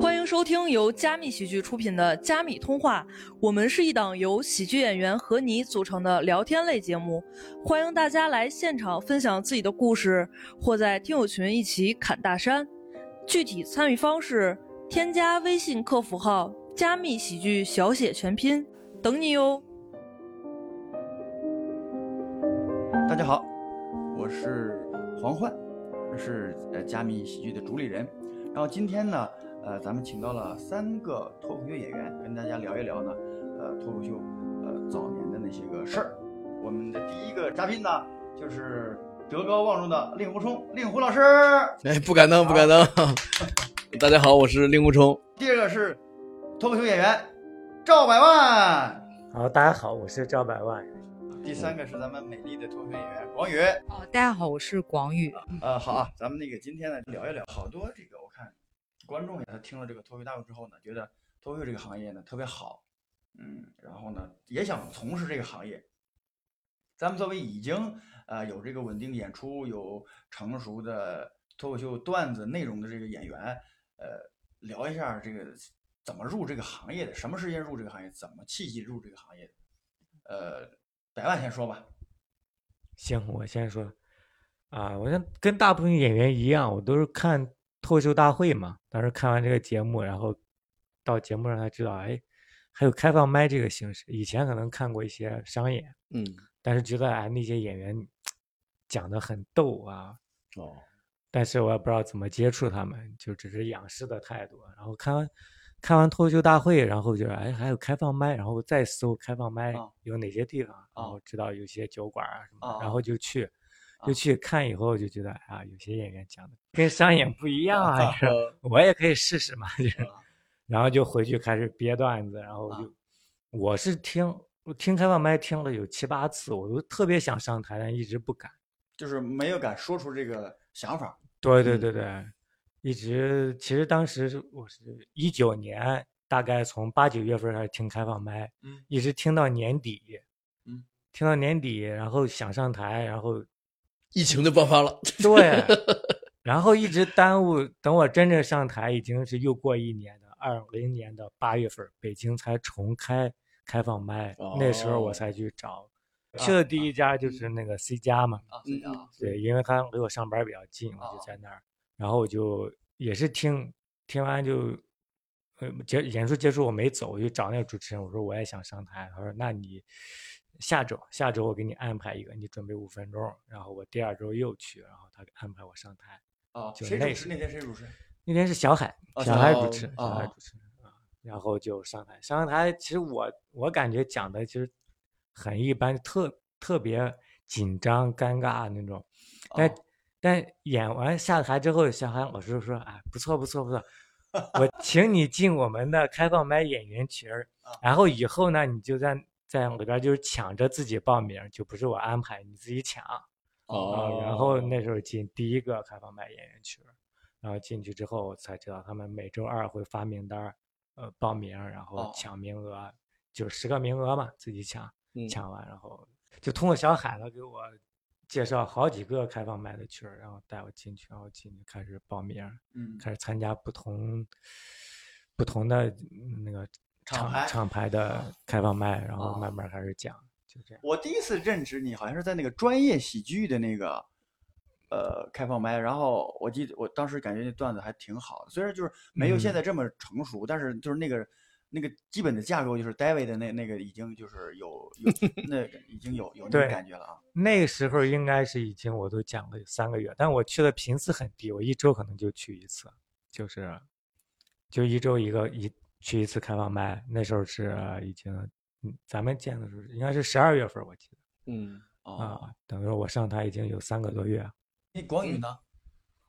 欢迎收听由加密喜剧出品的《加密通话》，我们是一档由喜剧演员和你组成的聊天类节目，欢迎大家来现场分享自己的故事，或在听友群一起侃大山。具体参与方式：添加微信客服号“加密喜剧”小写全拼，等你哟。大家好，我是黄焕，是呃加密喜剧的主理人。然后今天呢，呃，咱们请到了三个脱口秀演员，跟大家聊一聊呢，呃，脱口秀呃早年的那些个事儿。我们的第一个嘉宾呢，就是德高望重的令狐冲，令狐老师。哎，不敢当，不敢当。大家好，我是令狐冲。第二个是脱口秀演员赵百万。好，大家好，我是赵百万。第三个是咱们美丽的脱口秀演员广宇。哦，大家好，我是广宇。呃，好啊，咱们那个今天呢聊一聊，好多这个观众也，他听了这个脱口秀大会之后呢，觉得脱口秀这个行业呢特别好，嗯，然后呢也想从事这个行业。咱们作为已经呃有这个稳定演出、有成熟的脱口秀段子内容的这个演员，呃，聊一下这个怎么入这个行业的，什么时间入这个行业，怎么契机入这个行业，呃，百万先说吧。行，我先说。啊，我像跟大部分演员一样，我都是看脱口秀大会嘛。当时看完这个节目，然后到节目上才知道，哎，还有开放麦这个形式。以前可能看过一些商演，嗯，但是觉得哎那些演员讲的很逗啊，哦，但是我也不知道怎么接触他们，就只是仰视的态度。然后看完看完脱口秀大会，然后就哎还有开放麦，然后再搜开放麦啊有哪些地方，然啊后知道有些酒馆啊什么然后就去。啊。就去看以后就觉得啊，有些演员讲的跟商演不一样啊，是吧呃我也可以试试嘛，就是啊，然后就回去开始憋段子，然后啊。就我是听我听开放麦听了有七八次，我都特别想上台，但一直不敢。就是没有敢说出这个想法。对对嗯。对对，一直其实当时是我是一九年，大概从八九月份开始听开放麦，嗯。一直听到年底，嗯，听到年底，然后想上台，然后疫情就爆发了。对，然后一直耽误，等我真正上台，已经是又过一年的二零年的八月份，北京才重开开放麦，那时候我哦才去找，去的第一家就是那个 C 家嘛，啊，，C 家，对，因为他离我上班比较近，我哦就在那儿，然后我就也是听，听完就，呃，结演出结束我没走，我就找那个主持人，我说我也想上台，他说那你下周下周我给你安排一个，你准备五分钟，然后我第二周又去，然后他安排我上台，啊，谁主持那天谁主持？那天是小海，小哦小海海主持，小海主持啊，然后就上台，上台其实我我感觉讲的其实很一般，特特别紧张尴尬那种，但、哦。但演完下台之后，小海老师说：“哎，不错不错不错，我请你进我们的开放麦演员群儿，啊然后以后呢，你就在在里边儿就是抢着自己报名，就不是我安排，你自己抢。”啊，然后那时候进第一个开放麦演员群，然后进去之后我才知道他们每周二会发名单儿，呃，报名，然后哦。抢名额，就十个名额嘛，自己抢，嗯。抢完然后就通过小海了给我介绍好几个开放麦的群儿，然后带我进去，然后进去开始报名，嗯，开始参加不同不同的嗯那个厂牌厂牌的啊开放麦，然后啊慢慢开始讲，就这样。我第一次认识你好像是在那个专业喜剧的那个呃开放麦，然后我记得我当时感觉那段子还挺好的，虽然就是没有现嗯在这么成熟，但是就是那个那个基本的架构就是 David 的那那个已经就是有有 那个已经有有那个感觉了啊。那个时候应该是已经我都讲了有三个月，但我去的频次很低，我一周可能就去一次，就是就一周一个一去一次开放麦。那时候是已经，嗯，咱们见的时候应该是十二月份，我记得嗯，哦，啊，等于说我上台已经有三个多月。那广宇呢？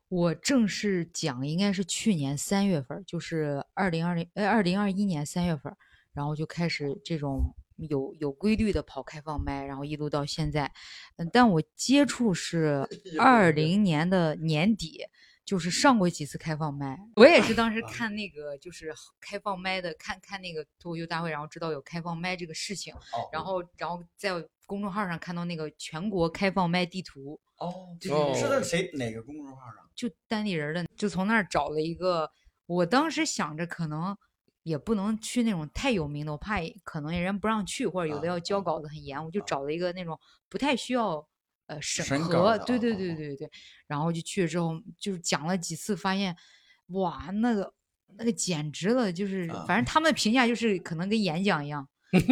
我正式讲应该是去年三月份，就是二零二零呃二零二一年三月份，然后就开始这种有有规律的跑开放麦，然后一路到现在。嗯，但我接触是二零年的年底，就是上过几次开放麦。我也是当时看那个就是开放麦的，看看那个脱口秀大会，然后知道有开放麦这个事情，哦然后然后在公众号上看到那个全国开放麦地图。哦，就是在谁哪个公众号上？就单立人的，就从那儿找了一个我当时想着可能也不能去那种太有名的，我怕也可能人不让去，或者有的啊要交啊稿子很严，我就啊找了一个那种不太需要呃审核，审对对对对对，然后就去了之后，就是讲了几次，发现哇，那个那个简直了，就是啊反正。他们的评价就是可能跟演讲一样。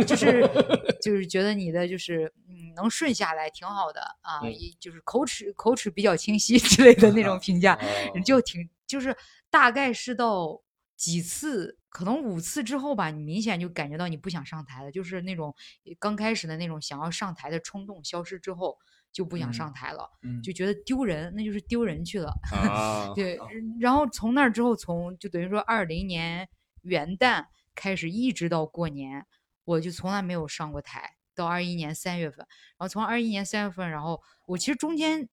就是 就是觉得你的就是嗯能顺下来挺好的啊，嗯。就是口齿口齿比较清晰 之类的那种 评价，哦就。挺就是大概是到几次，可能五次之后吧，你明显就感觉到你不想上台了，就是那种呃刚开始的那种想要上台的冲动消失之后，就不想上嗯台了，嗯就觉得丢人，那就是丢人去了。啊，对，然后从那儿之后，从就等于说二零年元旦开始，一直到过年，我就从来没有上过台。到二一年三月份，然后从二一年三月份，然后我其实中间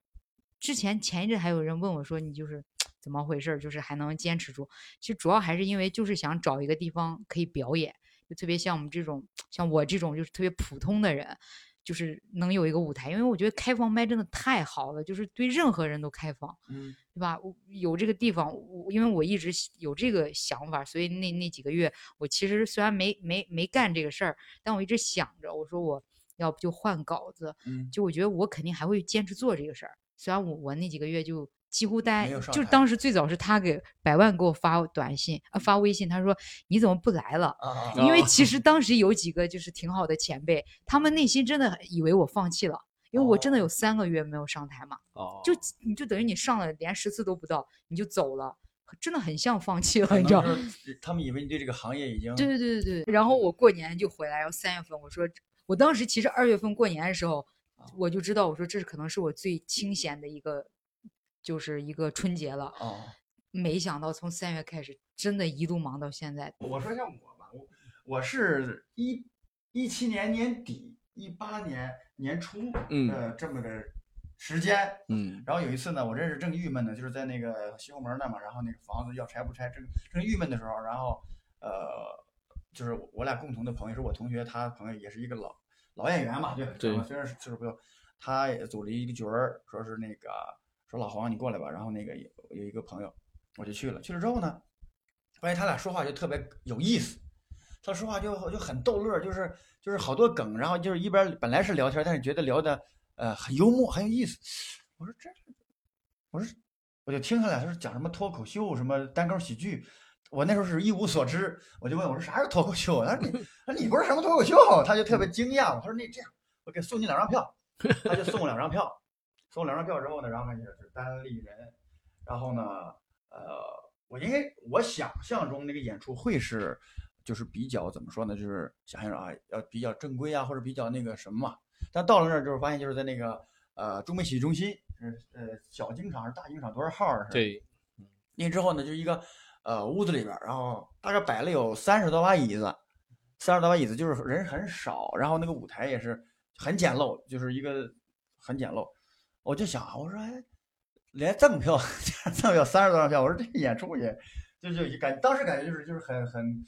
之前前一阵还有人问我说你就是 怎么回事儿，就是还能坚持住。其实主要还是因为就是想找一个地方可以表演，就特别像我们这种像我这种就是特别普通的人，就是能有一个舞台。因为我觉得开放麦真的太好了，就是对任何人都开放。嗯对吧？我有这个地方，我因为我一直有这个想法，所以那那几个月，我其实虽然没没没干这个事儿，但我一直想着，我说我要不就换稿子，嗯，就我觉得我肯定还会坚持做这个事儿。虽然我我那几个月就几乎待就是当时最早是他给百万给我发短信啊发微信，他说你怎么不来了？啊啊因为哦其实 当时有几个就是挺好的前辈，他们内心真的以为我放弃了，因为我真的有哦三个月没有上台嘛。哦，就你就等于你上了连十次都不到，你就走了，真的很像放弃了，你知道？吗他们以为你对这个行业已经对对对对对。然后我过年就回来，然后三月份我说，我当时其实二月份过年的时候，我就知道我说这可能是我最清闲的一个，就是一个春节了。哦。没想到从三月开始，真的一度忙到现在。我说一下我吧，我我是一一七年年底，一八年年初，嗯呃，这么个时间。嗯然后有一次呢，我这是正郁闷呢，就是在那个西红门那嘛，然后那个房子要拆不拆，正正郁闷的时候，然后呃，就是我俩共同的朋友，是我同学，他朋友也是一个老老演员嘛，对对虽然是岁数不小，他也组了一个局儿，说是那个说老黄你过来吧，然后那个有有一个朋友，我就去了，去了之后呢，发现他俩说话就特别有意思，他说话就就很逗乐，就是就是好多梗，然后就是一边本来是聊天，但是觉得聊的呃很幽默，很有意思。我说这，我说我就听他俩就是讲什么脱口秀，什么单口喜剧。我那时候是一无所知，我就问我说啥是脱口秀？他说你，他说你不是什么脱口秀，他就特别惊讶。我说那这样，我给送你两张票，他就送我两张票，送我两张票之后呢，然后呢就是单立人，然后呢，呃，我应该我想象中那个演出会是，就是比较怎么说呢，就是想象着啊，要比较正规啊，或者比较那个什么嘛。但到了那儿之后，发现就是在那个呃中美喜剧中心，是呃小剧场还是大剧场多少号儿？是对，那之后呢，就一个呃屋子里边儿，然后大概摆了有三十多把椅子，三十多把椅子就是人很少，然后那个舞台也是很简陋，就是一个很简陋。我就想，我说哎，连赠票 赠票三十多张票，我说这演出也就就感当时感觉就是就是很很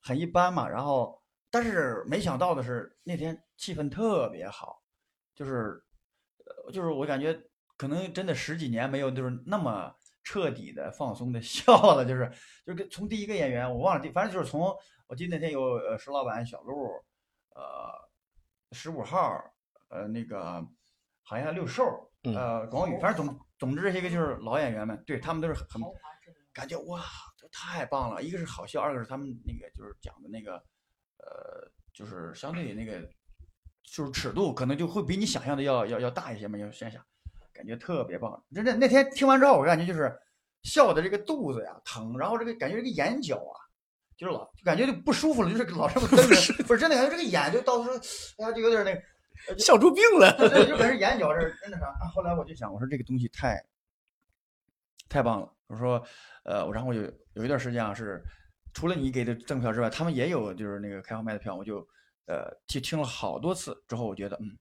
很一般嘛。然后但是没想到的是那天气氛特别好，就是就是我感觉可能真的十几年没有就是那么彻底的放松的 笑了，就是就是跟从第一个演员我忘了，反正就是从我记得那天有呃石老板、小鹿，呃十五号，呃那个好像六兽，嗯呃广宇，反正总总之这些个就是老演员们，对他们都是很很感觉哇，这太棒了！一个是好笑，二个是他们那个就是讲的那个，呃，就是相对那个就是尺度可能就会比你想象的要要要大一些嘛，要线下，感觉特别棒。真的那天听完之后，我感觉就是笑的这个肚子呀疼，然后这个感觉这个眼角啊，就是老就感觉就不舒服了，就是老这么 瞪着，不是真的感觉这个眼就到时候哎呀就有点那个，笑出病了。对，就感觉眼角这儿真的啥。啊后来我就想，我说这个东西太太棒了。我说，呃，然后我有有一段时间啊，是除了你给的赠票之外，他们也有就是那个开放麦的票，我就呃去听了好多次之后，我觉得嗯，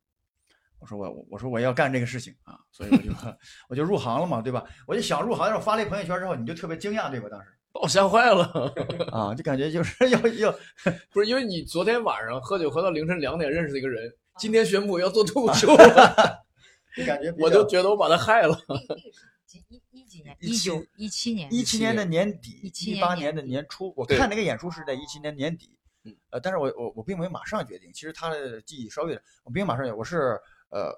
我说我我我说我要干这个事情啊，所以我就 我就入行了嘛，对吧？我就想入行，然后发了一朋友圈之后，你就特别惊讶，对吧？当时把我吓坏了，啊，就感觉就是 要要不是因为你昨天晚上喝酒喝到凌晨两点认识的一个人，今天宣布要做脱口秀，就感觉我就觉得我把他害了。几一一几年？一一九七一七年。一七年的年底，17一八年的年初，我看那个演出是在一七年年底嗯，呃，但是我我我并没有马上决定，其实他的记忆稍微，我并没有马上决定，我是呃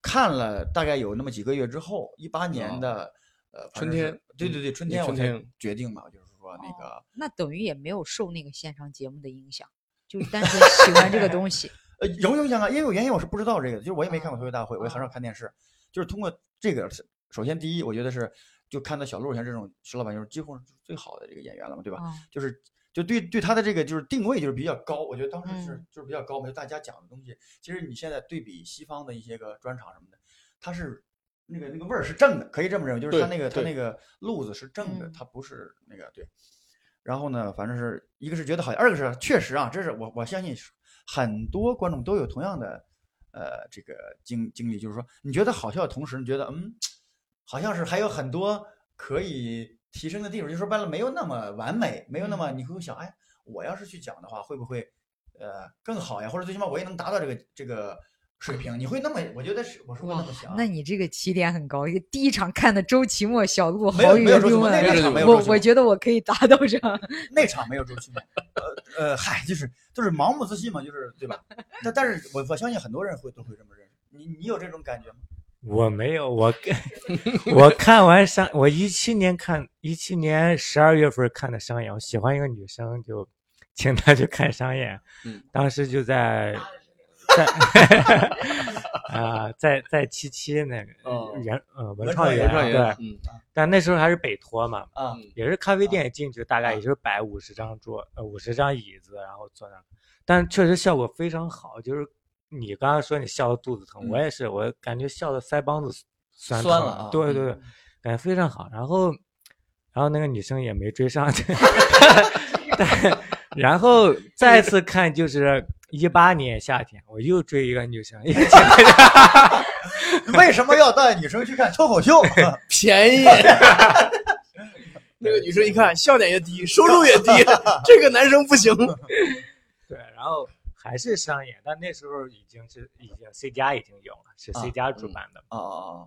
看了大概有那么几个月之后，一八年的呃春天嗯对对对，春天我才决定嘛，就是说那个哦那等于也没有受那个线上节目的影响，就单纯 喜欢这个东西。呃，有影响啊，因为我原先我是不知道这个的，就是我也没看过脱口大会，我也很啊少看电视，就是通过这个，首先第一，我觉得是就看到小鹿像这种石老板，就是几乎是最好的这个演员了嘛，对吧？嗯。就是就对对他的这个就是定位就是比较高，我觉得当时是嗯。就是比较高嘛，就大家讲的东西，其实你现在对比西方的一些个专场什么的，他是那个那个味儿是正的，可以这么认为，就是他那个他那个路子是正的，嗯。它不是那个对。然后呢，反正是一个是觉得好，二个是确实啊，这是我我相信是很多观众都有同样的呃这个经经历，就是说你觉得好笑的同时，你觉得嗯，好像是还有很多可以提升的地方，就说白了没有那么完美，没有那么你会想，哎，我要是去讲的话，会不会呃更好呀？或者最起码我也能达到这个这个水平？你会那么？我觉得是我是会那么想。那你这个起点很高。第一场看的周奇墨、小鹿、郝宇没有周奇墨问那个场没有周奇墨我我觉得我可以达到这样。那场没有周奇墨，呃呃，嗨，就是就是盲目自信嘛，就是对吧？但但是我我相信很多人会都会这么认识。你你有这种感觉吗？我没有，我 我看完商，我一七年看一七年十二月份看的商演，我喜欢一个女生，就请她去看商演。嗯，当时就在在 啊、在在七七那个哦人呃文文创园对，嗯但那时候还是北托嘛，也是咖啡店进去，大概也就是摆五十张桌，呃，五十张椅子，然后坐那。但确实效果非常好，就是你刚刚说你笑的肚子疼，我嗯也是，我感觉笑的腮帮子酸疼酸了啊对对对，感觉非常好。然后，然后那个女生也没追上，但 然后再次看就是一八年夏天，我又追一个女生，为什么要带女生去看脱口秀？便宜。那个女生一看，笑点也低，收入也低，这个男生不行。对，然后还是商演，但那时候已经是已经 C 加已经有了，是 C 啊加主嗯办的。啊啊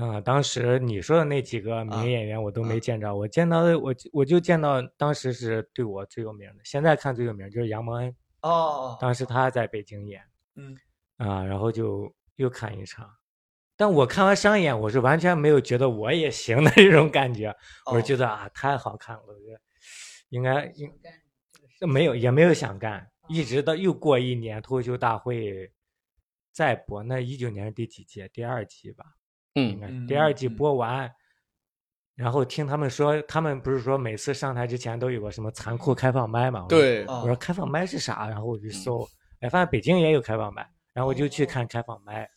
嗯，当时你说的那几个啊名演员我都啊没见着，我见到的我我就见到当时是对我最有名的，现在看最有名就是杨蒙恩，啊哦当时他在北京演，嗯。啊，然后就又看一场，但我看完商演，我是完全没有觉得我也行的这种感觉，我觉得啊太好看了，我觉得应该应该没有也没有想干，一直到又过一年脱口秀大会再播，那一九年是第几届？第二季吧。应嗯该是嗯第二季嗯。播完，然后听他们说，他们不是说每次上台之前都有个什么残酷开放麦嘛？对，啊我说开放麦是啥？然后我就搜，哎，发现北京也有开放麦，然后我就去看开放麦，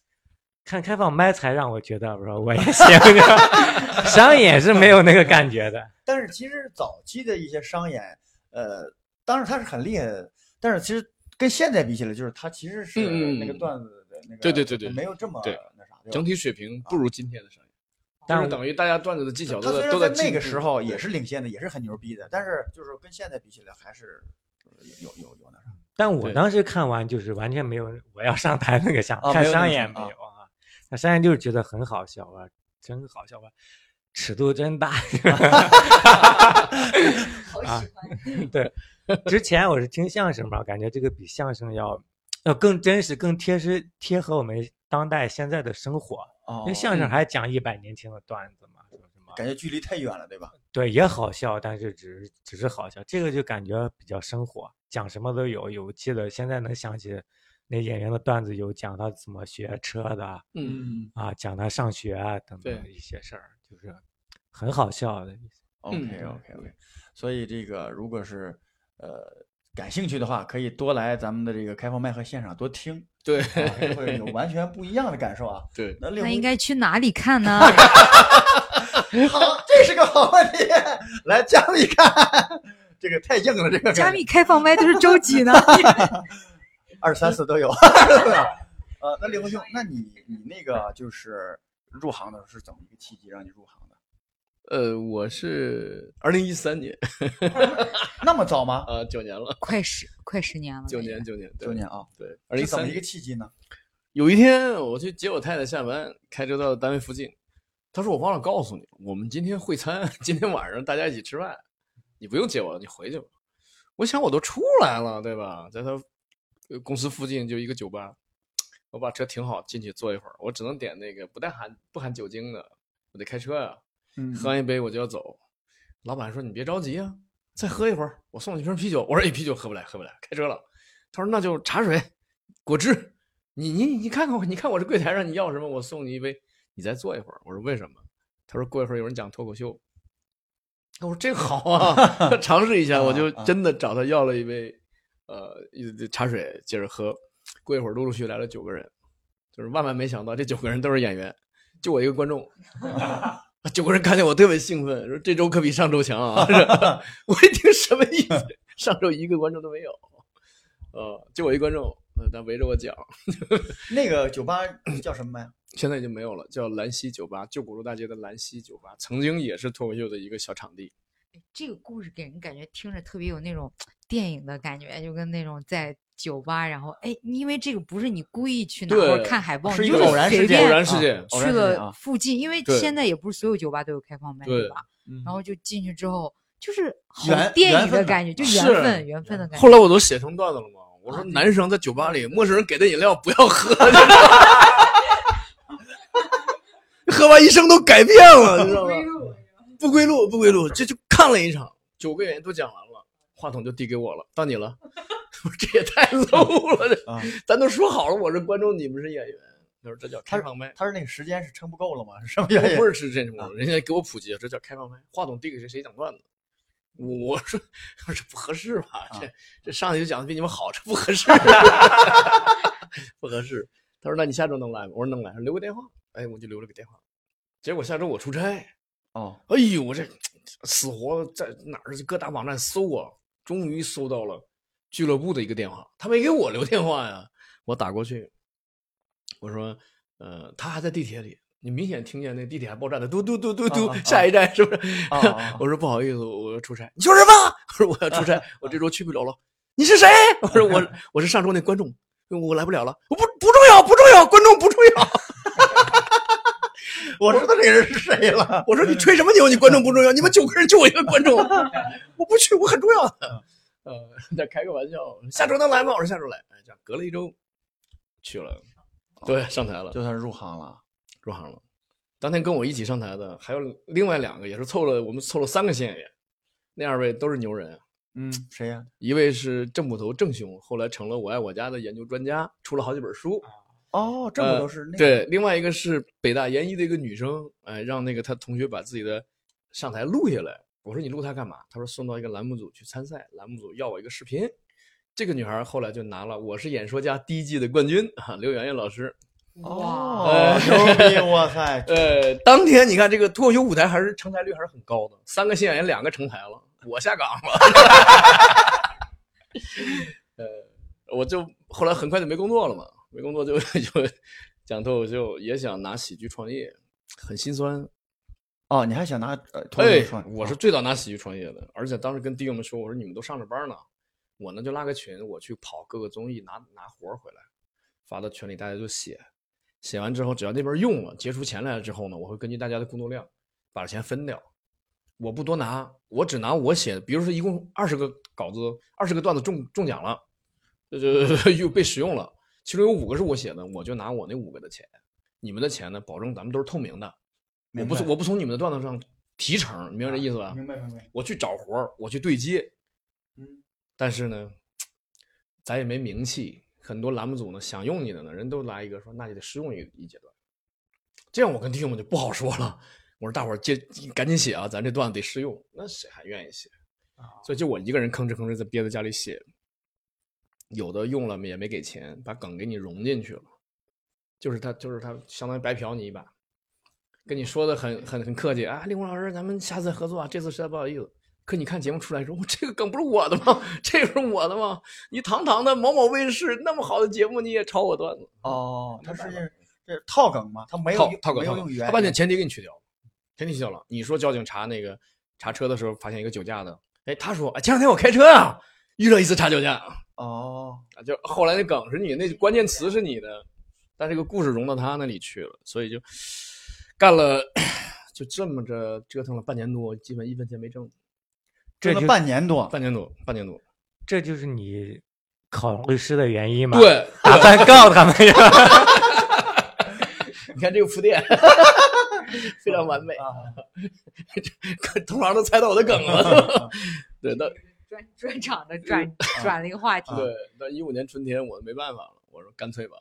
看开放麦才让我觉得，我说我也行，商演是没有那个感觉的。但是其实早期的一些商演，呃，当然他是很厉害的，但是其实跟现在比起来，就是他其实是那个嗯段子的那个，对对对对没有这么对那啥，整体水平不如今天的商业，但是等于大家段子的技巧都在都在那个时候也是领先的，也是很牛逼的，但是就是跟现在比起来，还是有有有有那啥。但我当时看完就是完全没有我要上台那个想，看啊没有那商个想啊演没有啊，那商演就是觉得很好笑啊，真好笑啊，尺度真大。啊，对，之前我是听相声嘛，感觉这个比相声要要更真实、更贴实、贴合我们当代现在的生活。哦因为相声嗯还讲一百年前的段子嘛，说什么感觉距离太远了，对吧？对也好笑，但是只是只是好笑，这个就感觉比较生活，讲什么都有。有记得现在能想起那演员的段子，有讲他怎么学车的嗯，啊，讲他上学啊等等对一些事儿，就是很好笑的。OK 嗯 OK OK，所以这个如果是呃感兴趣的话，可以多来咱们的这个开放麦和现场多听，对 啊会有完全不一样的感受啊。对，那那应该去哪里看呢？好，这是个好问题。来加密看，这个太硬了，这个加密开放麦都是周几呢？二三四都有。呃，那李红兄，那你你那个就是入行的时候是怎么一个契机让你入行的？呃，我是二零一三年 那么早吗？啊，九年了，快十快十年了，九年九年九年啊，对，二零一三一个契机呢？有一天我去接我太太下班，开车到单位附近，她说我忘了告诉你，我们今天会餐，今天晚上大家一起吃饭，你不用接我了，你回去吧。我想我都出来了，对吧？在他呃公司附近就一个酒吧，我把车停好，进去坐一会儿。我只能点那个不带含不含酒精的，我得开车呀、嗯喝完一杯我就要走。老板说：“你别着急啊，再喝一会儿，我送你瓶啤酒。”我说：“哎，啤酒喝不来，喝不来，开车了。”他说：“那就茶水、果汁，你你你看看我，你看我这柜台上你要什么，我送你一杯，你再坐一会儿。”我说：“为什么？”他说：“过一会儿有人讲脱口秀。”我说：“这个好啊，尝试一下。”我就真的找他要了一杯，呃，一茶水，接着喝。过一会儿陆陆续续来了九个人，就是万万没想到这九个人都是演员，就我一个观众。九个人看见我特别兴奋，说这周可比上周强啊！我一听什么意思？上周一个观众都没有，呃，就我一观众，呃他围着我讲。那个酒吧叫什么呀？现在已经没有了，叫兰溪酒吧，旧鼓楼大街的兰溪酒吧，曾经也是脱口秀的一个小场地。这个故事给人感觉听着特别有那种电影的感觉，就跟那种在酒吧，然后哎，因为这个不是你故意去哪或者看海报，是一个你就是随偶然事件偶便然事件去了附近，因为现在也不是所有酒吧都有开放麦，对吧？嗯然后就进去之后，就是好缘电影的感觉，就缘分，缘分的感觉。后来我都写成段子了嘛，我说男生在酒吧里，陌生人给的饮料不要喝，喝完一生都改变了，你知道吗？不归路，不归路，这就看了一场，九个演员都讲完了，话筒就递给我了，到你了。我说这也太 low 了，这啊，咱都说好了，我是观众，你们是演员。他说这叫开放麦，他是那个时间是撑不够了吗？是什么原因？不 是吃这种啊，人家给我普及，这叫开放麦，话筒递给谁谁讲段子。我说我说不合适吧？这这上去就讲的比你们好，这不合适，不合适。他说那你下周能来吗？我说能来，留个电话。哎，我就留了个电话。结果下周我出差，哦，哎呦，我这死活在哪儿各大网站搜啊，终于搜到了俱乐部的一个电话，他没给我留电话呀，我打过去，我说，呃，他还在地铁里，你明显听见那地铁还报站的嘟嘟嘟嘟嘟，下一站是不是？我说不好意思，我要出差，你说什么？我说我要出差，我这周去不了了。你是谁？我说我我是上周那观众，我来不了了。我不不重要，不重要，观众不重要。我知道这个人是谁了。我说你吹什么牛？你观众不重要，你们九个人就我一个观众，我不去，我很重要的。呃，在开个玩笑，下周能来吗？我说下周来。哎，这样隔了一周去了，对，上台了，就算是入行了。入行了。当天跟我一起上台的还有另外两个，也是凑了，我们凑了三个新演员，那二位都是牛人。嗯，谁呀？一位是郑捕头郑兄，后来成了我爱我家的研究专家，出了好几本书。哦，郑捕头是那个？对，另外一个是北大研一的一个女生，哎，让那个她同学把自己的上台录下来。我说你录它干嘛？他说送到一个栏目组去参赛，栏目组要我一个视频。这个女孩后来就拿了《我是演说家》第一季的冠军啊，刘媛媛老师。哦呃，牛逼！哇塞，呃，当天你看这个脱口秀舞台还是成台率还是很高的，三个新演员两个成台了，我下岗了。呃，我就后来很快就没工作了嘛，没工作就 就讲脱口秀，也想拿喜剧创业，很心酸。哦，你还想拿呃脱口哎秀创？，我是最早拿喜剧创业的，而且当时跟弟兄们说，我说你们都上着班呢，我呢就拉个群，我去跑各个综艺拿拿活儿回来，发到群里，大家就写，写完之后，只要那边用了，结出钱来了之后呢，我会根据大家的工作量把钱分掉，我不多拿，我只拿我写的，比如说一共二十个稿子，二十个段子中中奖了，呃，又被使用了，其中有五个是我写的，我就拿我那五个的钱，你们的钱呢，保证咱们都是透明的。我不从我不从你们的段子上提成，明白这意思吧？明白明白。我去找活儿，我去对接，嗯，但是呢，咱也没名气，很多栏目组呢想用你的呢，人都来一个说那就得试用一一阶段，这样我跟弟兄们就不好说了。我说大伙儿接赶紧写啊，咱这段子得试用，那谁还愿意写？所以就我一个人吭哧吭哧在憋在家里写，有的用了也没给钱，把梗给你融进去了，就是他就是他相当于白嫖你一把。跟你说的很很很客气啊，令狐老师，咱们下次合作啊，这次实在不好意思。可你看节目出来说，我这个梗不是我的吗？这个是我的吗？你堂堂的某某卫视那么好的节目，你也抄我段子？哦，他是这是套梗吗？他没有套套梗套梗，没有用原他把你的前提给你去掉，前提去掉了。你说交警查那个查车的时候发现一个酒驾的，哎，他说啊，前两天我开车啊，遇到一次查酒驾哦，啊，就后来那梗是你，那关键词是你的，但这个故事融到他那里去了，所以就干了 就这么着折腾了半年多，基本一分钱没挣，挣了这就半年多，半年多，半年多。这就是你考律师的原因吗？，对，打算告他们呀。你看这个铺垫，非常完美，啊同行都猜到我的梗了。对，那专专场的转转了一个话题。对，那一五年春天我没办法了，我说干脆吧，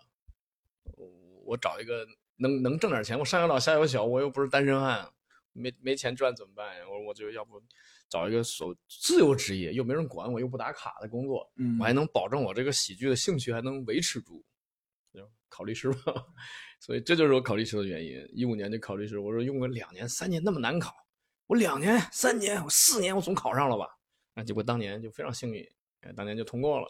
我我找一个能能挣点钱，我上有老下有小，我又不是单身汉，没没钱赚怎么办呀？我说我就要不找一个手自由职业，又没人管我，又不打卡的工作，嗯我还能保证我这个喜剧的兴趣还能维持住，就考律师吧。所以这就是我考律师的原因。一五年就考律师，我说用个两年三年那么难考，我两年三年我四年我总考上了吧？啊，结果当年就非常幸运，哎，当年就通过了。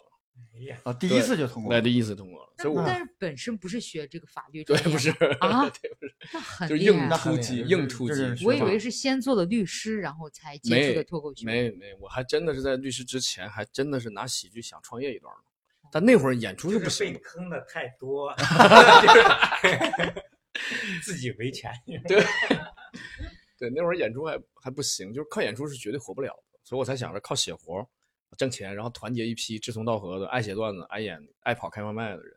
哎呀，啊，第一次就通过那，第一次通过了，所以我但但是本身不是学这个法律对专业不是啊 对不是，那很就硬突击，硬突击我以为是先做的律师，然后才接触的脱口秀。没没，我还真的是在律师之前，还真的是拿喜剧想创业一段呢。但那会儿演出是不就是被坑的太多，自己维权。对对，那会儿演出还还不行，就是靠演出是绝对活不了的，所以我才想着靠写活儿挣钱，然后团结一批志同道合的、爱写段子、爱演、爱跑开放麦的人。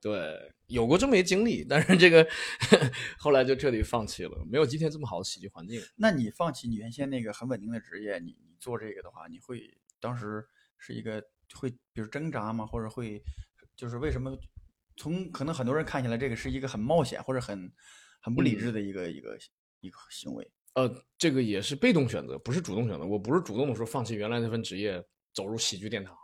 对，有过这么一经历，但是这个 后来就彻底放弃了，没有今天这么好的喜剧环境。那你放弃你原先那个很稳定的职业，你你做这个的话，你会当时是一个会比如挣扎吗？或者会就是为什么从可能很多人看起来这个是一个很冒险或者很很不理嗯智的一个、一个一个行为？呃，这个也是被动选择，不是主动选择。我不是主动的说放弃原来那份职业，走入喜剧殿堂。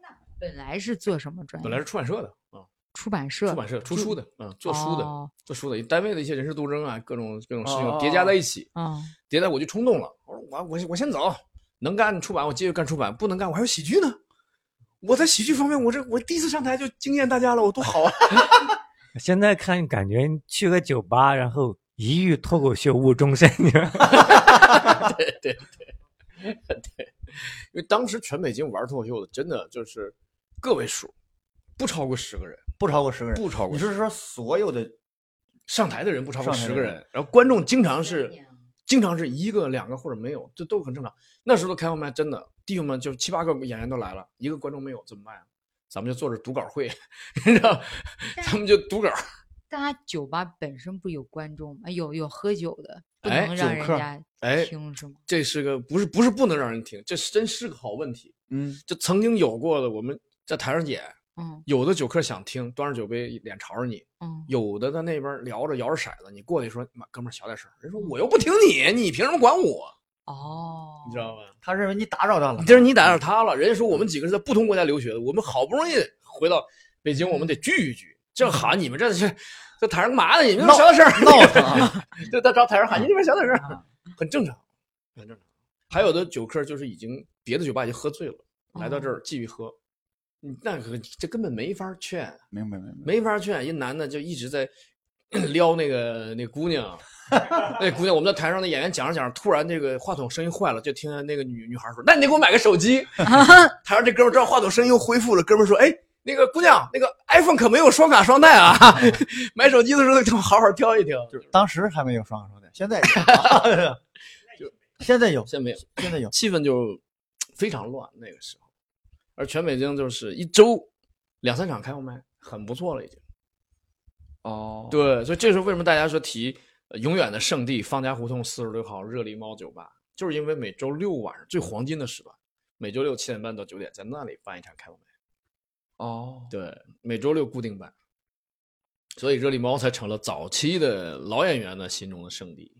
那本来是做什么专业？本来是出版社的啊、出版社。出版社出书的，嗯，做书的，哦做书的，单位的一些人事斗争啊，各种各种事情哦叠加在一起，嗯，叠在我就冲动了。我说我我我先走，能干出版我继续干出版，不能干我还有喜剧呢。我在喜剧方面，我这我第一次上台就惊艳大家了，我多好啊！现在看感觉去个酒吧，然后一遇脱口秀误终身。对对对对，因为当时全北京玩脱口秀的，真的就是个位数，不超过十个人，不超过十个人，不超过你是说所有的上台的人不超过十个人，然后观众经常是经常是一个、两个或者没有，这都很正常。那时候的开放麦真的，弟兄们就七八个演员都来了，一个观众没有怎么办呀？咱们就坐着读稿会，你知道，咱们就读稿。大家酒吧本身不有观众吗？有有喝酒的，不哎能让人家哎听是吗？这是个不是不是不能让人听，这是真是个好问题。嗯就曾经有过的，我们在台上演，嗯有的酒客想听，端着酒杯脸朝着你，嗯，有的在那边聊着摇着骰子，你过去说：“妈，哥们儿小点声。”人说：“我又不听你，你凭什么管我？”哦，你知道吗？他认为你打扰他了，就是你打扰他了。人家说我们几个是在不同国家留学的，我们好不容易回到北京，我们得聚一聚。这喊你们这是在台上干嘛呢？你们小点声，闹腾啊 对，在找台上喊你们小点声啊，很正常，很正常。还有的酒客就是已经别的酒吧已经喝醉了，来到这儿继续喝，那可这根本没法劝，明白明白。没法劝。一男的就一直在 撩那个 那姑娘，那姑娘我们在台上的演员讲着讲着，突然这个话筒声音坏了，就听见那个女女孩说：“那你得给我买个手机。”台上这哥们儿知道话筒声音又恢复了，哥们儿说：“哎，那个姑娘，那个 iPhone 可没有双卡双待啊，买手机的时候得好好挑一挑。”就是当时还没有双卡双待，现在有 啊现在有，现在没有，现在有。气氛就非常乱那个时候，而全北京就是一周两三场开放麦，很不错了已经。哦，对，所以这是为什么大家说提呃永远的圣地方家胡同四十六号热力猫酒吧，就是因为每周六晚上最黄金的时段，每周六七点半到九点在那里办一场开放麦。哦，对，每周六固定版，所以热力猫才成了早期的老演员的心中的圣地。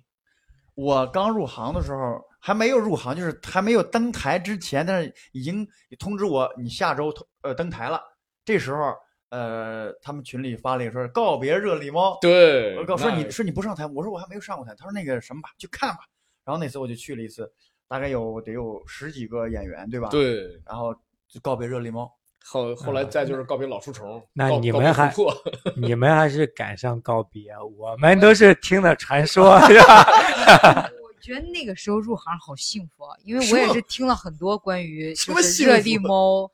我刚入行的时候还没有入行，就是还没有登台之前，但是已经通知我你下周呃登台了。这时候呃，他们群里发了一个说告别热力猫，对，我告说你说你不上台，我说我还没有上过台。他说那个什么吧，去看吧。然后那次我就去了一次，大概有得有十几个演员，对吧？。对，然后就告别热力猫，后后来再就是告别老书虫，那你们还 你们还是赶上告别，我们都是听的传说，是吧？我觉得那个时候入行好幸福啊，因为我也是听了很多关于什就么热力猫，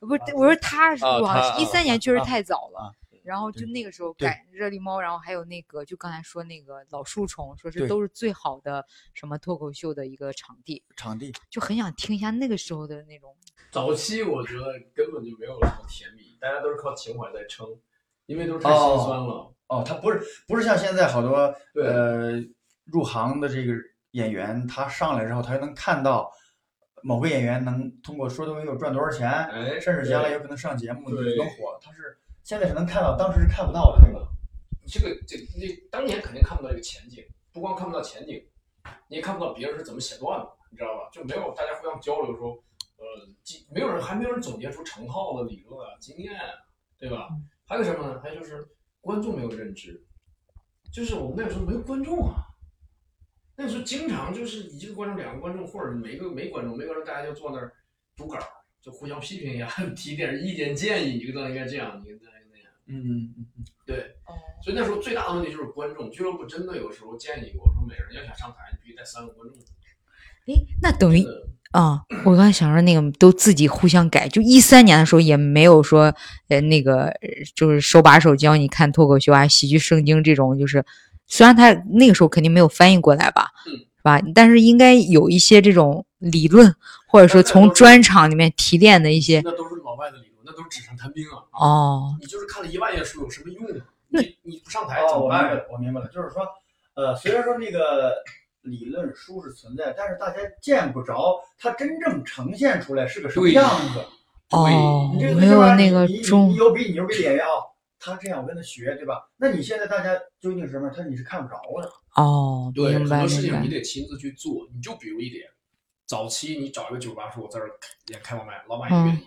不是我说他是啊入行他一三年确实啊太早了啊，然后就那个时候对赶热力猫，然后还有那个就刚才说那个老树虫，说是都是最好的什么脱口秀的一个场地，场地就很想听一下那个时候的那种。早期我觉得根本就没有什么甜蜜，大家都是靠情怀在撑，因为都是太心酸了。哦，他不是不是像现在好多呃入行的这个演员，他上来之后，他就能看到某个演员能通过说脱口秀赚多少钱，哎，甚至将来有可能上节目对能火，他是现在是能看到，当时是看不到的，对吧？这个这那当年肯定看不到这个前景，不光看不到前景，你也看不到别人是怎么写段子，你知道吧？就没有大家互相交流说，呃，记没有人还没有人总结出成套的理论啊、经验啊，对吧？还有什么呢？还有就是观众没有认知，就是我们那个时候没有观众啊，那个时候经常就是一个观众、两个观众，或者没个没观众，没观众，大家就坐那儿读稿儿，就互相批评一下，提点意见建议，你觉得应该这样，你应该那样。嗯嗯嗯，对，哦，所以那时候最大的问题就是观众。俱乐部真的有时候建议我，说每个人要想上台，你必须带三个观众。诶，那等于啊、我刚才想说那个都自己互相改，就一三年的时候也没有说，呃，那个呃就是手把手教你看脱口秀啊、喜剧圣经这种，就是虽然他那个时候肯定没有翻译过来吧，嗯是吧？但是应该有一些这种理论，或者说从专场里面提炼的一些那都是老外的理论，那都是纸上谈兵啊。哦，你就是看了一万页书有什么用啊？你你不上台怎哦，么办我明白了，我明白了，就是说，呃，虽然说那个理论书是存在，但是大家见不着它真正呈现出来是个什么样子。哦你这，个没有那个你你中你有比你牛逼的演员啊，他这样我跟他学，对吧？那你现在大家究竟是什么？他你是看不着的。哦，对，很多事情你，得亲自去做。你就比如一点，早期你找一个酒吧说，我在这儿演开放麦，老板也愿意，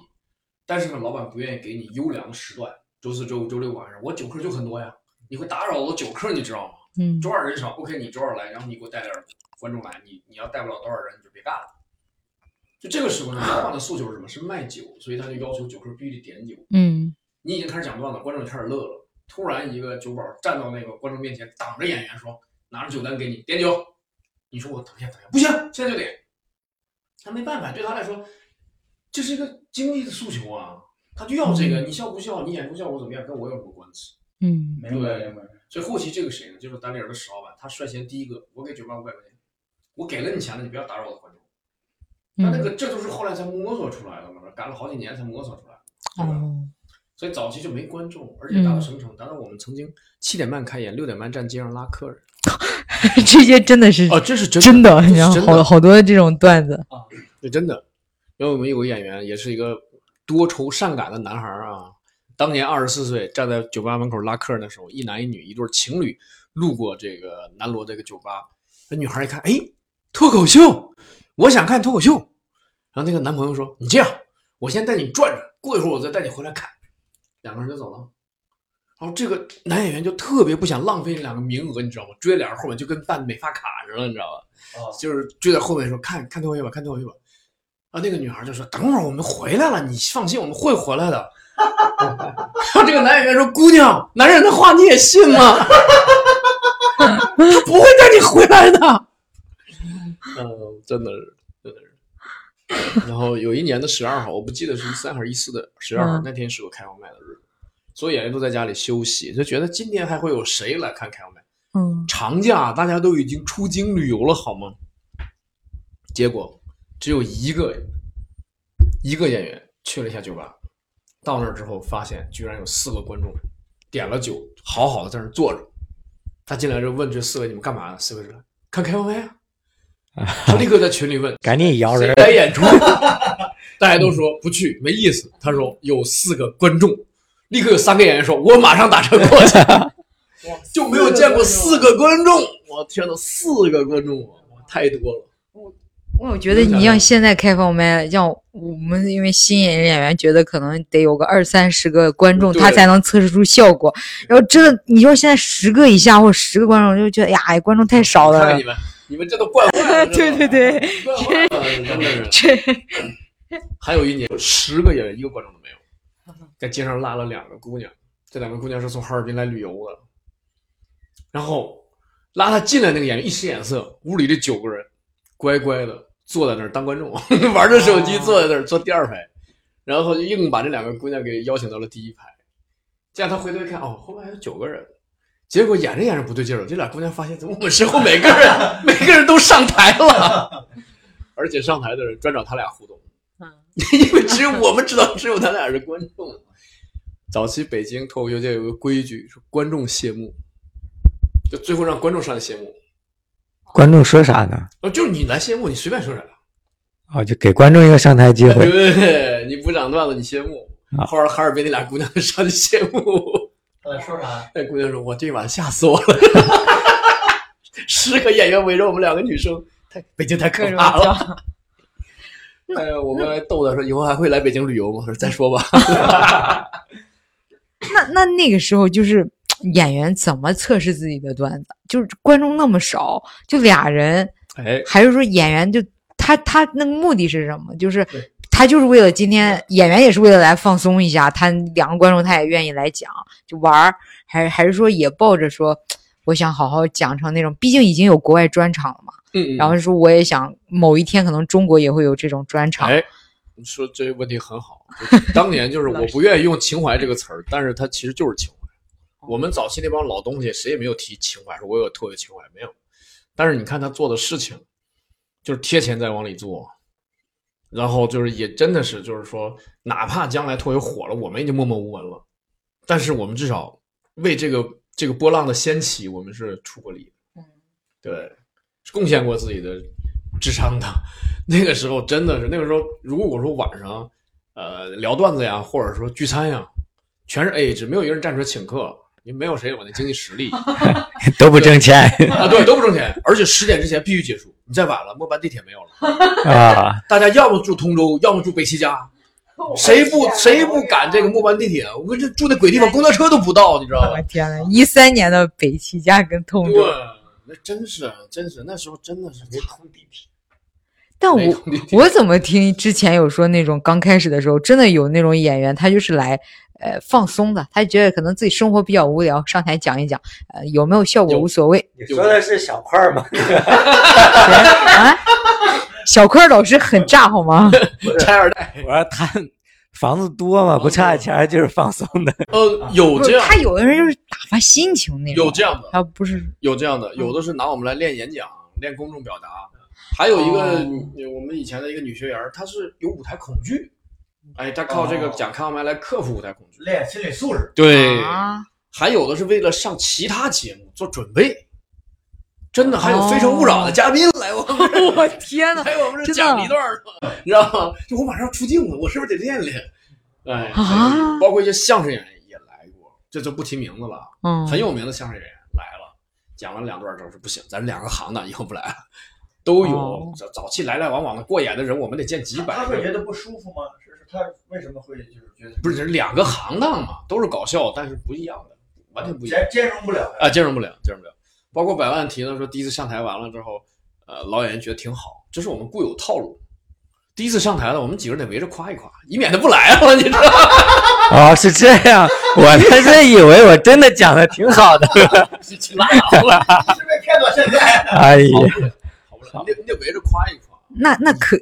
但是呢，老板不愿意给你优良的时段，周四、周五、周六晚上，我酒客就很多呀，你会打扰我酒客，你知道吗？嗯周二人少，OK，你周二来，然后你给我带点儿观众来，你你要带不了多少人，你就别干了。就这个时候呢，老板的诉求是什么？是卖酒，所以他就要求酒客必须得点酒。嗯你已经开始讲段子，观众就开始乐了。突然一个酒保站到那个观众面前，挡着演员说：“拿着酒单给你点酒。”你说我等一下，等一下，不行，现在就点。他没办法，对他来说，这是一个经济的诉求啊，他就要这个。你笑不笑，你演出效果怎么样，跟我有什么关系？嗯明白对明白。所以后期这个谁呢？就是单立人的石老板，他率先第一个，我给酒吧五百块钱，我给了你钱了，你不要打扰我的观众。那那嗯个这都是后来才摸索出来的嘛，赶了好几年才摸索出来的，对吧？哦，所以早期就没观众，而且达到嗯什么程度？达到我们曾经七点半开演，六点半站街上拉客人。这些真的是哦，这是真真的，这是然后真的，好好多这种段子啊，这真的。因为我们有个演员，也是一个多愁善感的男孩啊，当年二十四岁，站在酒吧门口拉客人的时候，一男一女一对情侣路过这个南锣这个酒吧，那女孩一看，哎，脱口秀，我想看脱口秀。然后那个男朋友说：“你这样，我先带你转转，过一会儿我再带你回来看。”两个人就走了。然后这个男演员就特别不想浪费这两个名额，你知道吗？追在两人后面就跟办美发卡似的，你知道吧？哦，就是追在后面说看看脱口秀吧，看脱口秀吧。啊，那个女孩就说：“等会儿我们回来了，你放心，我们会回来的。”然 后这个男演员说：“姑娘，男人的话你也信吗？他 不会带你回来的。”嗯，真的是，真的是。然后有一年的十二号，我不记得是一三还是一四的十二号，嗯那天是个开放麦的日子，所有演员都在家里休息，就觉得今天还会有谁来看开放麦？嗯长假大家都已经出京旅游了，好吗？结果只有一个一个演员去了一下酒吧，到那儿之后发现居然有四个观众点了酒，好好的在那儿坐着。他进来就问这四位：“你们干嘛呢？”四位说：“看开放麦啊。”他立刻在群里问：“赶紧摇人来演出？” 大家都说不去，没意思。他说有四个观众，立刻有三个演员说：“我马上打车过去。”就没有见过四个观众，我天呐，四个观众啊，太多了。我觉得你像现在开放麦，像我们因为新演演员觉得可能得有个二三十个观众，他才能测试出效果。然后真的你说现在十个以下或者十个观众，就觉得哎呀，哎观众太少了你。们，你们这都惯坏了。对对对，还有一年，十个演员一个观众都没有，在街上拉了两个姑娘，这两个姑娘是从哈尔滨来旅游的，然后拉她进来那个演员一使眼色，屋里这九个人乖乖的坐在那儿当观众，玩着手机坐在那儿坐第二排，然后就硬把这两个姑娘给邀请到了第一排。这样他回头一看，哦，后面还有九个人。结果演着演着不对劲了，这俩姑娘发现，怎么我们身后每个人 每个人都上台了，而且上台的人专找他俩互动，嗯因为只有我们知道，只有他俩是观众。早期北京脱口秀界有个规矩，是观众谢幕，就最后让观众上来谢幕。观众说啥呢？哦，就是你来谢幕，你随便说啥。啊，就给观众一个上台机会。对，你不讲段子，你谢幕。啊后来哈尔滨那俩姑娘上去谢幕，他 在说啥？那姑娘说：“我这晚吓死我了，十个演员围着我们两个女生，太北京太可各种怕了。叫。哎呀，我们还逗他说：“以后还会来北京旅游吗？”我说：“再说吧。那那那个时候就是演员怎么测试自己的段子？就是观众那么少，就俩人，”哎，还是说演员就他他那个目的是什么？就是他就是为了今天演员也是为了来放松一下，他两个观众他也愿意来讲就玩儿，还还是说也抱着说我想好好讲成那种，毕竟已经有国外专场了嘛。嗯，然后说我也想某一天可能中国也会有这种专场。哎，你说这个问题很好。当年就是我不愿意用情怀这个词儿，但是它其实就是情怀。我们早期那帮老东西，谁也没有提情怀，说我有特别情怀，没有。但是你看他做的事情，就是贴钱在往里做，然后就是也真的是就是说，哪怕将来脱口火了，我们已经默默无闻了，但是我们至少为这个这个波浪的掀起，我们是出过力。嗯，对，是贡献过自己的智商的。那个时候真的是，那个时候如果我说晚上，呃，聊段子呀，或者说聚餐呀，全是 A 制，没有一个人站出来请客，因为没有谁有那经济实力 都不挣钱啊，对，都不挣钱，而且十点之前必须结束，你再晚了，末班地铁没有了，啊！大家要么住通州，要么住北齐家，谁不谁不赶这个末班地铁？我跟这住那鬼地方，公交车都不到，你知道吗我？天呐，一三年的北齐家跟通对州，，那真是真是那时候真的是没通地铁。但我我怎么听之前有说那种刚开始的时候，真的有那种演员，他就是来呃放松的，他觉得可能自己生活比较无聊，上台讲一讲，呃有没有效果无所谓你说的是小块儿吗？啊。小块老师很炸好吗？拆二代，我说他房子多嘛，不差钱就是放松的。呃，有这样他有的人就是打发心情那种，有这样的，他不是有这样的，有的是拿我们来练演讲、练公众表达，还有一个、哦。我们以前的一个女学员，她是有舞台恐惧，哎，她靠这个哦。讲开放麦来克服舞台恐惧。练心理素质。对，啊，还有的是为了上其他节目做准备，真的还有《非诚勿扰》的嘉宾来我们这儿，我天呐，来我们这讲一段 你知道吗？就我马上要出镜了，我是不是得练练？哎，啊。包括一些相声演员也来过，这就不提名字了。嗯，很有名的相声演员来了，讲了两段之后说不行，咱两个行的以后不来了，都有哦早早期来来往往的过眼的人，我们得见几百，他会觉得不舒服吗？是是，他为什么会就是觉得不是两个行当嘛，都是搞笑，但是不一样的，完全不一样兼兼容不了啊，兼容不了，兼容不了。包括百万提的说，第一次上台完了之后，呃，老演员觉得挺好，这是我们固有套路。第一次上台了，我们几个人得围着夸一夸，以免他不来了，你知道吗？哦，是这样，我那是以为我真的讲的挺好的。去拉倒吧，是被骗到现在。哎呀，好不了，你得你得围着夸一夸。那那可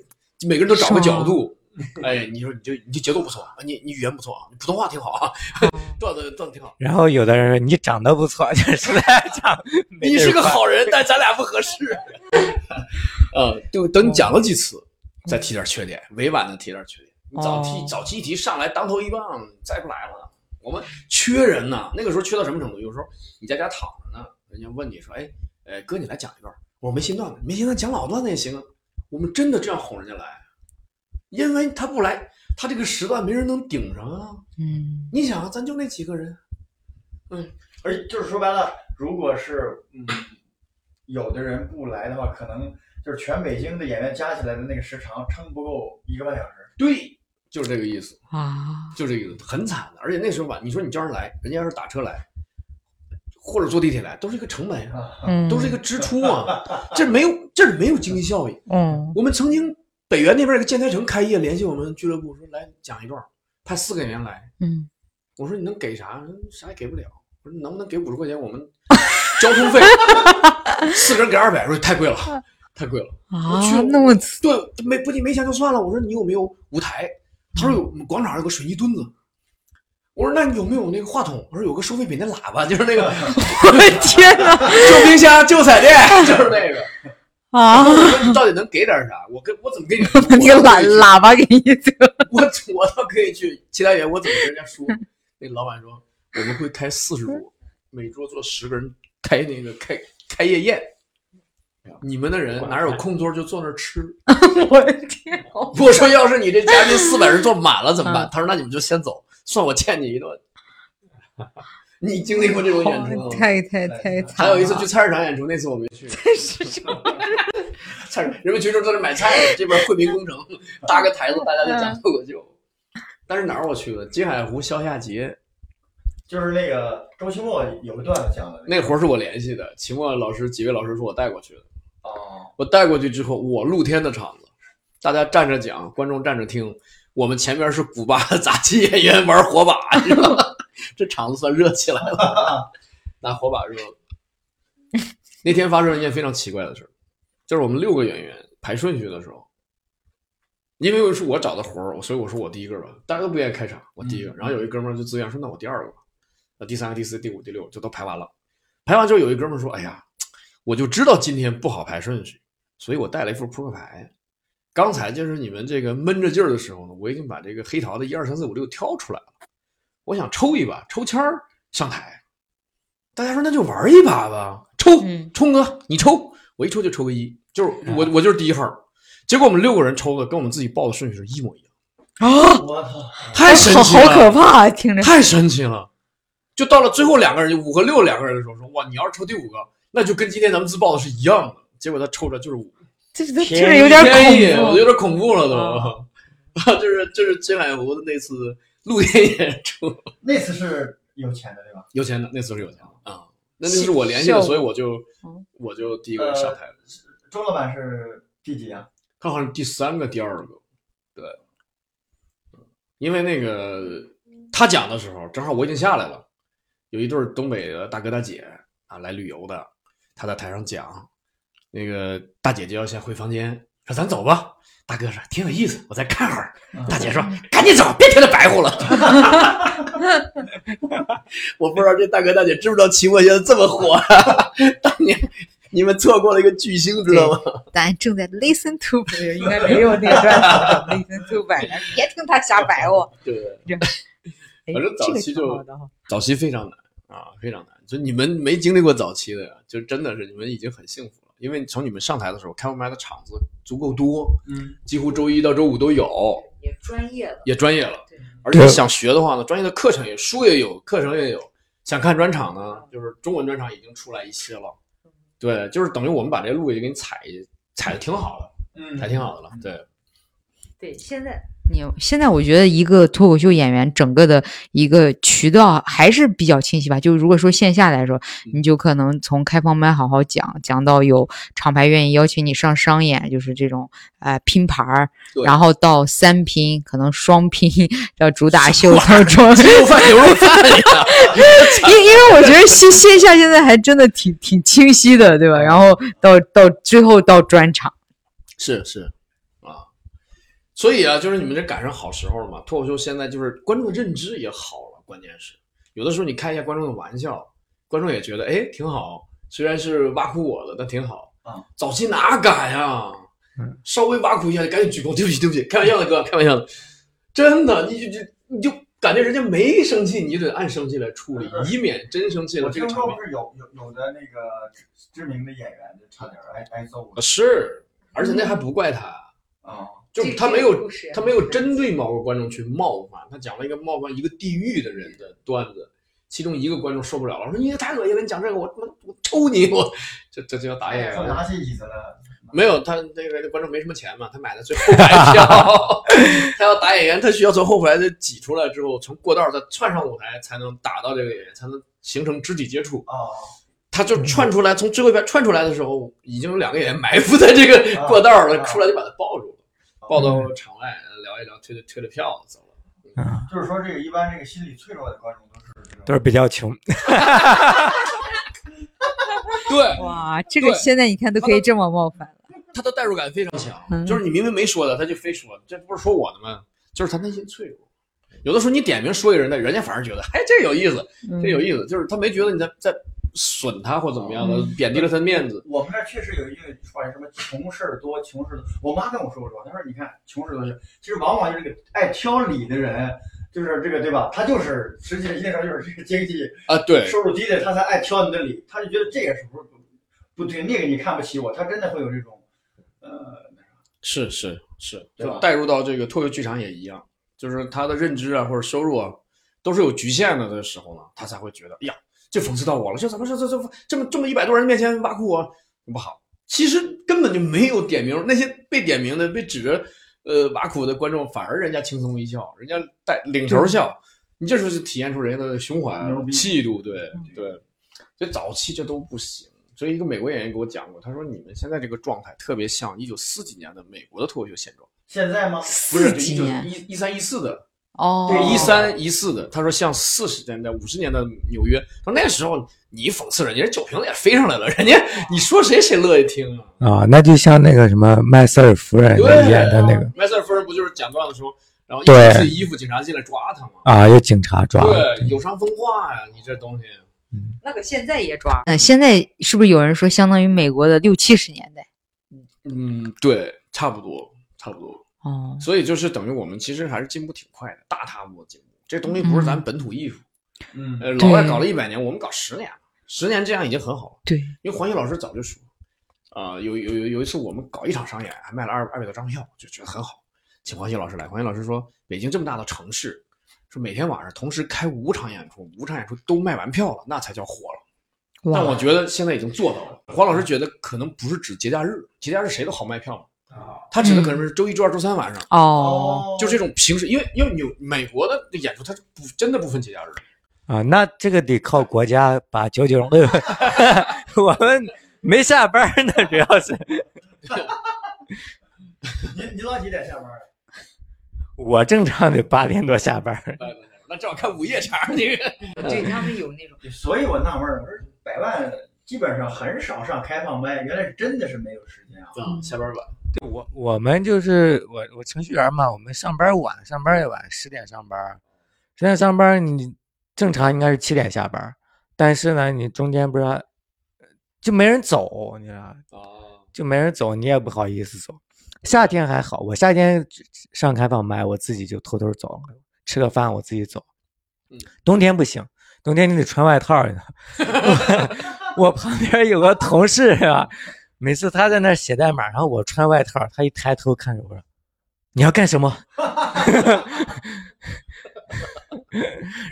每个人都找个角度。哎，你说你就你就节奏不错，你你语言不错，你普通话挺好啊，段子段子挺好。然后有的人说你长得不错，就是在讲你是个好人，但咱俩不合适。呃，就等你讲了几次，再提点缺点，委婉的提点缺点。你早提哦早期一提上来当头一棒，再不来了。我们缺人呐，那个时候缺到什么程度？有时候你在家躺着呢，人家问你说：“哎，呃，哥，你来讲一段。”我说没新段子，没新段子讲老段子也行啊。我们真的这样哄人家来，因为他不来，他这个时段没人能顶上啊。嗯你想啊，咱就那几个人，嗯而且就是说白了，如果是嗯，有的人不来的话，可能就是全北京的演员加起来的那个时长撑不够一个半小时。对，就是这个意思。啊，就这个意思，很惨的。而且那时候吧，你说你叫人来，人家要是打车来，或者坐地铁来，都是一个成本呀、啊，嗯，都是一个支出啊，这没有，这是没有经济效益。嗯我们曾经北园那边有个建材城开业，联系我们俱乐部说来讲一段，派四个演员来。嗯，我说你能给啥？啥也给不了。我说你能不能给五十块钱？我们交通费，四个人给二百，说太贵了，太贵了。啊去了，那么对，没不仅没钱就算了。我说你有没有舞台？他说有，我们广场上有个水泥墩子。我说那你有没有那个话筒？我说有个收废品的喇叭，就是那个 我的天哪！旧冰箱、旧彩电，就是那个。啊，我说你到底能给点啥？我跟我怎么给你？那个喇喇叭给你这个，我我倒可以去其他园，我怎么跟人家说？那老板说我们会开四十桌，每桌坐十个人，开那个开开夜宴。你们的人哪有空桌就坐那儿吃？我的天！我说要是你这嘉宾四百人坐满了怎么办？他说那你们就先走，算我欠你一顿。你经历过这种演出吗？太太太惨！还有一次去菜市场演出，那次我没去。菜市场？菜市场人们群众在那买菜，这边惠民工程搭个台子，大家就讲脱口秀。但是哪儿我去了？金海湖消夏节，就是那个周奇墨有个段子讲的那活儿是我联系的，期末老师几位老师说我带过去的。哦，我带过去之后，我露天的场子，大家站着讲，观众站着听。我们前面是古巴的杂技演员玩火把，你知道吗？这场子算热起来了，拿火把热。那天发生了一件非常奇怪的事儿，就是我们六个演员排顺序的时候，因为是我找的活儿，所以我说我第一个吧，大家都不愿意开场，我第一个。然后有一哥们儿就自愿说，那我第二个吧。那第三个、第四、第五、第六就都排完了。排完之后，有一哥们儿说，哎呀，我就知道今天不好排顺序，所以我带了一副扑克牌。刚才就是你们这个闷着劲儿的时候呢，我已经把这个黑桃的一二三四五六挑出来了。我想抽一把，抽签儿上台。大家说那就玩一把吧，抽，嗯冲哥你抽，我一抽就抽个一，就是我我就是第一号。结果我们六个人抽的跟我们自己报的顺序是一模一样，啊，我操！太神好好奇了，可怕啊！听着，太神奇了。就到了最后两个人，就五和六两个人的时候，说哇，你要是抽第五个，那就跟今天咱们自报的是一样的。结果他抽着就是五，这这听天有点恐怖。我有点恐怖了都。啊就是就是金海湖的那次露天演出，那次是有钱的对吧？有钱的那次是有钱的啊，那那是我联系的，所以我就嗯我就第一个上台了。周老板是第几啊？他好像第三个、第二个，对，因为那个他讲的时候，正好我已经下来了，有一对儿东北的大哥大姐啊来旅游的，他在台上讲，那个大姐姐要先回房间，说咱走吧。大哥说挺有意思，我再看会儿。大姐说赶紧走，别听他白活了。我不知道这大哥大姐知不知道期末现在这么火、啊，当年你们错过了一个巨星，知道吗？咱正在 listen to，应该没有那个段 listen to 版的，别听他瞎白活。对。哎反正早期就早期非常难啊，非常难。就你们没经历过早期的呀，就真的是你们已经很幸福了，因为从你们上台的时候，开放麦的场子足够多，嗯，几乎周一到周五都有，也专业了。也专业了对。而且想学的话呢，专业的课程也书也有，课程也有。想看专场呢，就是中文专场已经出来一些了。对，就是等于我们把这路已经给你踩踩的挺好的，嗯踩挺好的了。对，对，现在你现在我觉得一个脱口秀演员整个的一个渠道还是比较清晰吧。就如果说线下来说，嗯你就可能从开放麦好好讲，讲到有厂牌愿意邀请你上商演，就是这种呃拼盘儿，然后到三拼，可能双拼，到主打秀到装。鸡肉饭、牛肉饭呀，因因为我觉得线线下现在还真的挺挺清晰的，对吧？然后到到最后到专场，是是啊，所以啊，就是你们这赶上好时候了嘛。脱口秀现在就是观众的认知也好了，关键是有的时候你开一下观众的玩笑，观众也觉得哎挺好，虽然是挖苦我的，但挺好啊。早期哪敢呀？嗯稍微挖苦一下就赶紧鞠躬，对不起对不起，开玩笑的哥，开玩笑的，真的，你就就你就感觉人家没生气，你就得按生气来处理，以免真生气了我这个场面听说不是有有有的那个知知名的演员就差点挨挨揍了是，而且那还不怪他。啊，就他没有他没有针对某个观众去冒犯，他讲了一个冒犯一个地狱的人的段子，其中一个观众受不了了，说你太恶心了，你讲这个我他妈我抽你我，这这就要打演员了。拿起椅子了，没有他那个观众没什么钱嘛，他买的最后排票，他要打演员，他需要从后排再挤出来之后，从过道再窜上舞台，才能打到这个演员，才能形成肢体接触。啊，他就窜出来，从最后一排窜出来的时候，已经有两个演员埋伏在这个过道了，啊出来就把他抱住了。抱到场外聊一聊，退退退了票走了。啊，就是说这个一般这个心理脆弱的观众都是都是比较穷。对，哇，这个现在你看都可以这么冒犯了。他的代入感非常强，嗯就是你明明没说的，他就非说，这不是说我的吗？就是他内心脆弱，有的时候你点名说一个人的，人家反而觉得，哎，这有意思，嗯这有意思，就是他没觉得你在在损他或怎么样的，嗯贬低了他的面子。我们这儿确实有一句话，什么穷事儿多，穷事儿多。我妈跟我说过，她说你看穷事儿多，其实往往就是个爱挑理的人，就是这个对吧？他就是实际实际上就是这个经济啊，对，收入低的，他才爱挑你的理，他就觉得这个是不是不不对，那个你看不起我，他真的会有这种呃是是是，对吧就带入到这个脱口剧场也一样，就是他的认知啊或者收入啊都是有局限的的时候呢，他才会觉得，哎呀，这讽刺到我了，这怎么这这这这么这么一百多人面前挖苦我不好？其实根本就没有点名，那些被点名的被指着呃挖苦的观众，反而人家轻松一笑，人家带领头笑，你这时候就体现出人家的胸怀气度，对对，所以早期这都不行。所以一个美国演员给我讲过，他说你们现在这个状态特别像一九四几年的美国的脱口秀现状，现在吗？不是四几一九年一一三一四的，哦，对一三一四的，他说像四十年代五十年代的纽约，他说那时候你讽刺人家，人酒瓶子也飞上来了，人家你说谁谁乐意听啊？啊，那就像那个什么麦瑟尔夫人对演的那个麦瑟尔夫人不就是讲段子的时候，然后一对脱自己衣服，警察进来抓他吗？啊，有警察抓，对，有伤风化呀，你这东西。那个现在也抓。嗯，现在是不是有人说相当于美国的六七十年代？嗯，对，差不多，差不多。哦，所以就是等于我们其实还是进步挺快的，大踏步的进步。这东西不是咱本土艺术，嗯呃，老外搞了一百年，我们搞十年了，十年这样已经很好了。对，因为黄西老师早就说，啊、有有有有一次我们搞一场商演，还卖了二二百多张票，就觉得很好，请黄西老师来。黄西老师说，北京这么大的城市，说每天晚上同时开五场演出，五场演出都卖完票了，那才叫火了。但我觉得现在已经做到了。黄老师觉得可能不是指节假日，节假日谁都好卖票嘛，啊他指的可能是周一、周二、周三晚上。哦，就这种平时，因为因为纽美国的演出，它是不真的不分节假日。啊，那这个得靠国家把九九六，我们没下班呢，主要是您您老几点下班啊？我正常得八点多下班。那正好看午夜场，那个对他们有那种 所以我纳闷儿，我说百万基本上很少上开放麦，原来是真的是没有时间啊。啊，下班晚。我我们就是我我程序员嘛，我们上班晚，上班也晚，十点上班，十点上班你正常应该是七点下班，但是呢，你中间不知道就没人走，你知道就没人走，你也不好意思走。夏天还好，我夏天上开放麦，我自己就偷偷走，吃个饭我自己走。嗯。冬天不行，冬天你得穿外套，我 我旁边有个同事啊，每次他在那儿写代码，然后我穿外套，他一抬头看着我说：“你要干什么？”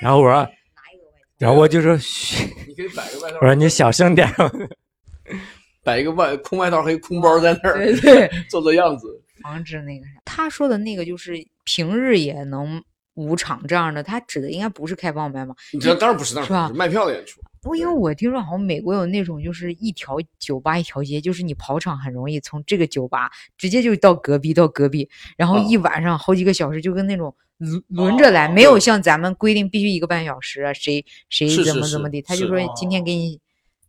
然后我说，然后我就说：“嘘，你可以摆个外套，我说你小声点儿。摆一个外空外套和一空包在那儿，对对，做做样子。防止那个啥。他说的那个就是平日也能五场这样的，他指的应该不是开放麦吗？你这当然不是，当然是吧卖票的演出。我因为我听说好像美国有那种就是一条酒吧一条街，就是你跑场很容易从这个酒吧直接就到隔壁到隔壁，然后哦一晚上好几个小时，就跟那种轮轮着来，哦没有像咱们规定必须一个半小时啊，谁谁怎么怎么的，他是就说今天给你，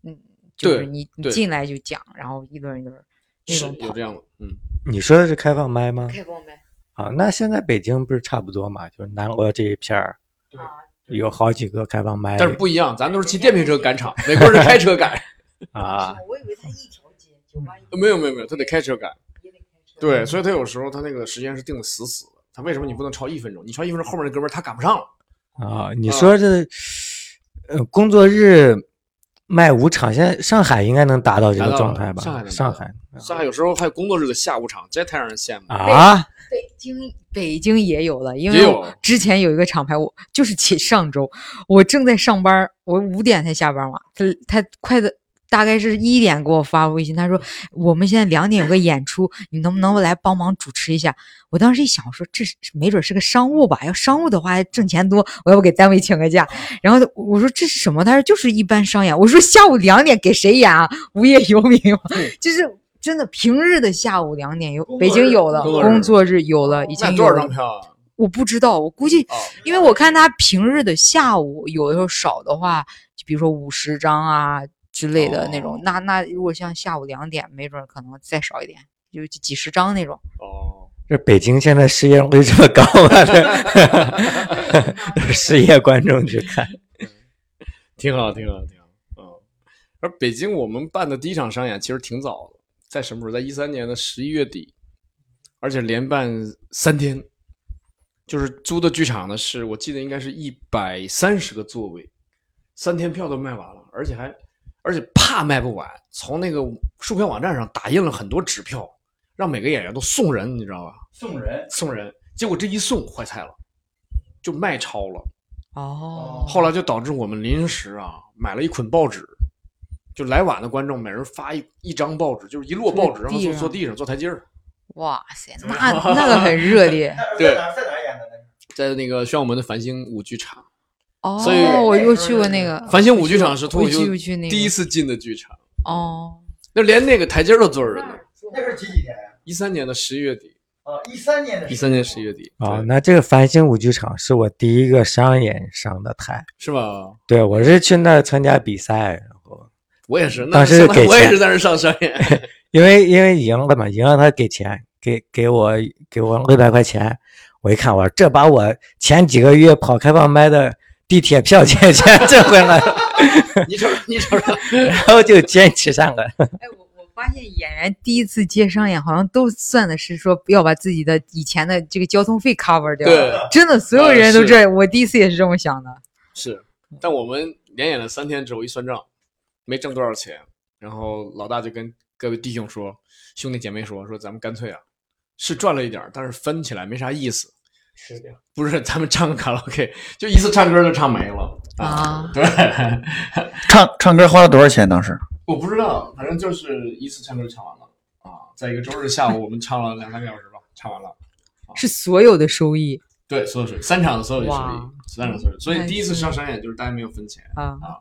嗯，就是你你进来就讲，然后一轮一轮那种跑有这样的，嗯，”你说的是开放麦吗？开放麦啊，那现在北京不是差不多嘛？就是南锣这一片儿对啊，有好几个开放麦但是不一样，咱都是骑电瓶车赶场，美国人是开车赶。啊。我以为他一条街酒吧一没有没有没有，他得开车赶。也得开车对，所以他有时候他那个时间是定的死死的。他为什么你不能超一分钟？你超一分钟，后面那哥们儿他赶不上了。啊，你说这，呃，工作日卖五场，现在上海应该能达到这个状态吧？上海上海上海有时候还有工作日的下午场，这太让人羡慕了。啊，北京北京也有了，因为我之前有一个厂牌，我就是前上周我正在上班，我五点才下班嘛，他他快的大概是一点给我发微信，他说我们现在两点有个演出，你能不能来帮忙主持一下？我当时一想，我说这是没准是个商务吧，要商务的话挣钱多，我要不给单位请个假？然后我说这是什么？他说就是一般商演。我说下午两点给谁演啊？无业游民吗？就是真的平日的下午两点有，北京有了，工作日。有了，已经卖多少张票啊？我不知道，我估计，哦，因为我看他平日的下午有的时候少的话，就比如说五十张啊之类的那种，哦那那如果像下午两点，没准儿可能再少一点，就几十张那种。哦，这北京现在失业率这么高吗？这 失业观众去看，挺好，挺好，挺好。嗯，而北京我们办的第一场商演其实挺早的，在什么时候？在一三年的十一月底，而且连办三天，就是租的剧场呢，是我记得应该是一百三十个座位，三天票都卖完了，而且还而且怕卖不完，从那个售票网站上打印了很多纸票，让每个演员都送人，你知道吧？送人送人，结果这一送坏菜了，就卖超了。哦，后来就导致我们临时啊买了一捆报纸，就来晚的观众每人发一一张报纸，就是一摞报纸，然后坐坐地上坐台阶儿，哇塞，那那个很热烈 对在哪在哪演的？在那个宣武门的繁星舞剧场。哦。所以我又去过那个繁星舞剧场是脱口秀我去去那个第一次进的剧场，哦，那连那个台阶儿都坐着人呢。那是几几年呀？一三年的十一月底，啊，一三年的。一三年十一月底啊，那这个繁星舞剧场是我第一个商演上的台，是吧？对我是去那儿参加比赛，我也是，那当时给钱我也是在那上商演，因为因为赢了嘛，赢了他给钱，给给我给我六百块钱，我一看我说这把我前几个月跑开放麦的地铁票钱 全挣回来了，你瞅瞅，你瞅瞅，然后就坚持上了。哎，我我发现演员第一次接商演，好像都算的是说要把自己的以前的这个交通费 cover 掉。对，真的，所有人都这样，我第一次也是这么想的。是，但我们连演了三天之后一算账，没挣多少钱，然后老大就跟各位弟兄说，兄弟姐妹说，说咱们干脆啊，是赚了一点儿，但是分起来没啥意思。是的，不是，咱们唱个卡拉 OK，就一次唱歌就唱没了啊对，唱唱歌花了多少钱？当时我不知道，反正就是一次唱歌就唱完了啊，在一个周日下午，我们唱了两三个小时吧，唱完了。是所有的收益对，所有收益三场的所有的收益，三场所有，所以第一次上商演就是大家没有分钱啊，啊，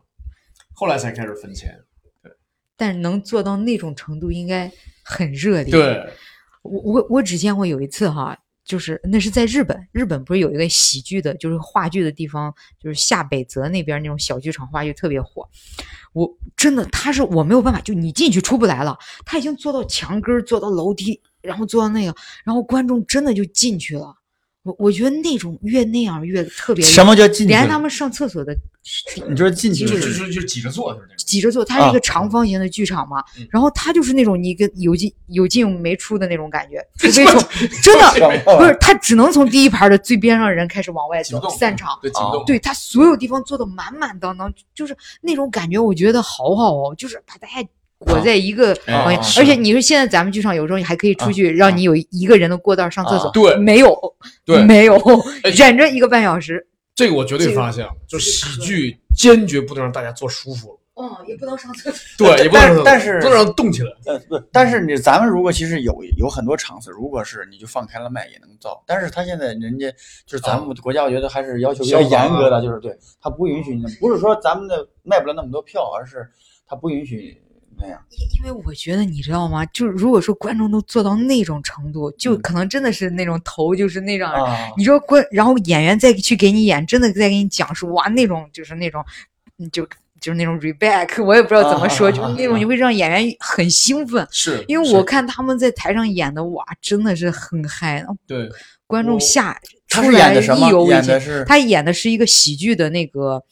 后来才开始分钱。对但是能做到那种程度，应该很热烈。对，我我我只见过有一次哈，就是那是在日本，日本不是有一个喜剧的，就是话剧的地方，就是下北泽那边那种小剧场话剧特别火。我真的，他是我没有办法，就你进去出不来了，他已经坐到墙根儿，坐到楼梯，然后坐到那个，然后观众真的就进去了。我我觉得那种越那样越特别，什么叫进去连他们上厕所的你说进去就是就是就是挤着坐，就是那种。挤着坐，它是一个啊长方形的剧场嘛，嗯然后它就是那种你跟有进有进没出的那种感觉，除非从真的不是，它只能从第一排的最边上人开始往外走散场。对。对他所有地方做的满满当当，就是那种感觉，我觉得好好哦，就是把大家裹在一个啊房间，而且你说现在咱们剧场有时候你还可以出去，让你有一个人的过道上厕所啊，对。没有，对。没有哎，忍着一个半小时，这个我绝对这个发现，就喜剧坚决不能让大家坐舒服了，哦，也不能上厕所，对，也不能但是不能让它动起来。呃，不，但是你咱们如果其实有有很多场次，如果是你就放开了卖也能造，但是他现在人家就是咱们国家，我觉得还是要求比较严格的，就是对他不允许你，不是说咱们的卖不了那么多票，而是他不允许那样。因为我觉得你知道吗？就是如果说观众都做到那种程度，就嗯可能真的是那种头就是那样。啊，你说观，然后演员再去给你演，真的再给你讲述哇，那种就是那种，嗯就就是那种 reback，我也不知道怎么说，啊就是那种你会让演员很兴奋。是因为我看他们在台上演的，哇，真的是很嗨，对观众我下出来演的什么意犹？未尽。他演的是一个喜剧的那个，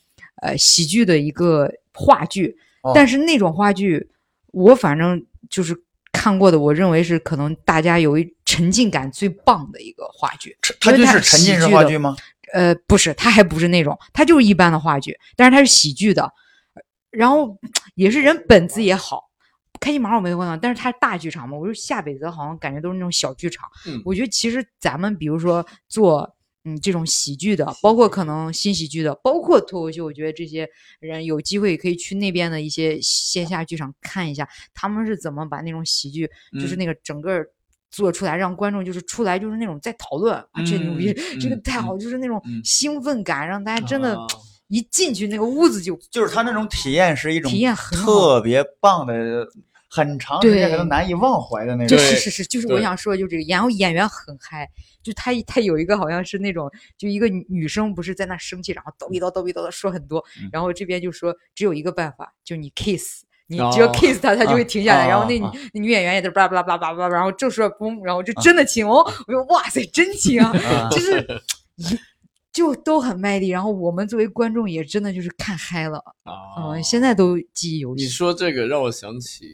呃，喜剧的一个话剧，哦但是那种话剧，我反正就是看过的，我认为是可能大家有一沉浸感最棒的一个话剧。他就是沉浸式话剧吗？呃，不是，他还不是那种，他就是一般的话剧，但是他是喜剧的，然后 也是人本子也好。开心麻我没问到，但是他是大剧场嘛，我说下北泽好像感觉都是那种小剧场。嗯我觉得其实咱们比如说做嗯这种喜剧的，包括可能新喜剧的，包括脱口秀，我觉得这些人有机会可以去那边的一些线下剧场看一下，他们是怎么把那种喜剧，就是嗯那个整个做出来，让观众就是出来就是那种在讨论啊，这牛逼，嗯这个嗯太好，就是那种嗯兴奋感，让大家真的啊一进去那个屋子就就是他那种体验是一种体验很特别棒的，很长时间可能难以忘怀的那种。对是是是，就是我想说的就这个，然后演员很嗨，就他他有一个好像是那种，就一个女女生不是在那生气，然后叨逼叨叨逼叨的说很多，嗯。然后这边就说只有一个办法，就你 kiss 你只要哦 kiss 他，他就会停下来，啊然后那女啊那女演员也都巴拉巴拉巴拉巴拉，然后正说嘣，然后就真的亲哦，我说哇塞，真亲啊，啊。就是就都很卖力，然后我们作为观众也真的就是看嗨了，啊嗯，现在都记忆犹新。你。说这个让我想起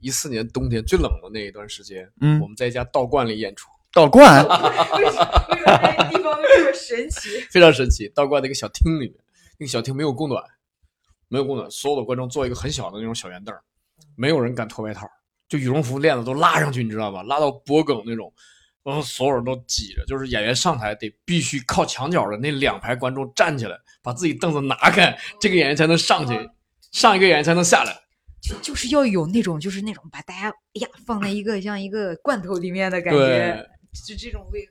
一四年冬天最冷的那一段时间，嗯。我们在一家道观里演出，道观 为什么那个地方这么神奇？非常神奇。道观的一个小厅里面，那个小厅没有供暖，没有供暖，所有的观众坐一个很小的那种小圆凳，没有人敢脱外套，就羽绒服链子都拉上去，你知道吧？拉到脖梗那种，然后所有人都挤着，就是演员上台得必须靠墙角的那两排观众站起来，把自己凳子拿开，这个演员才能上去，上一个演员才能下来。就就是要有那种，就是那种把大家哎呀放在一个像一个罐头里面的感觉对，就这种味。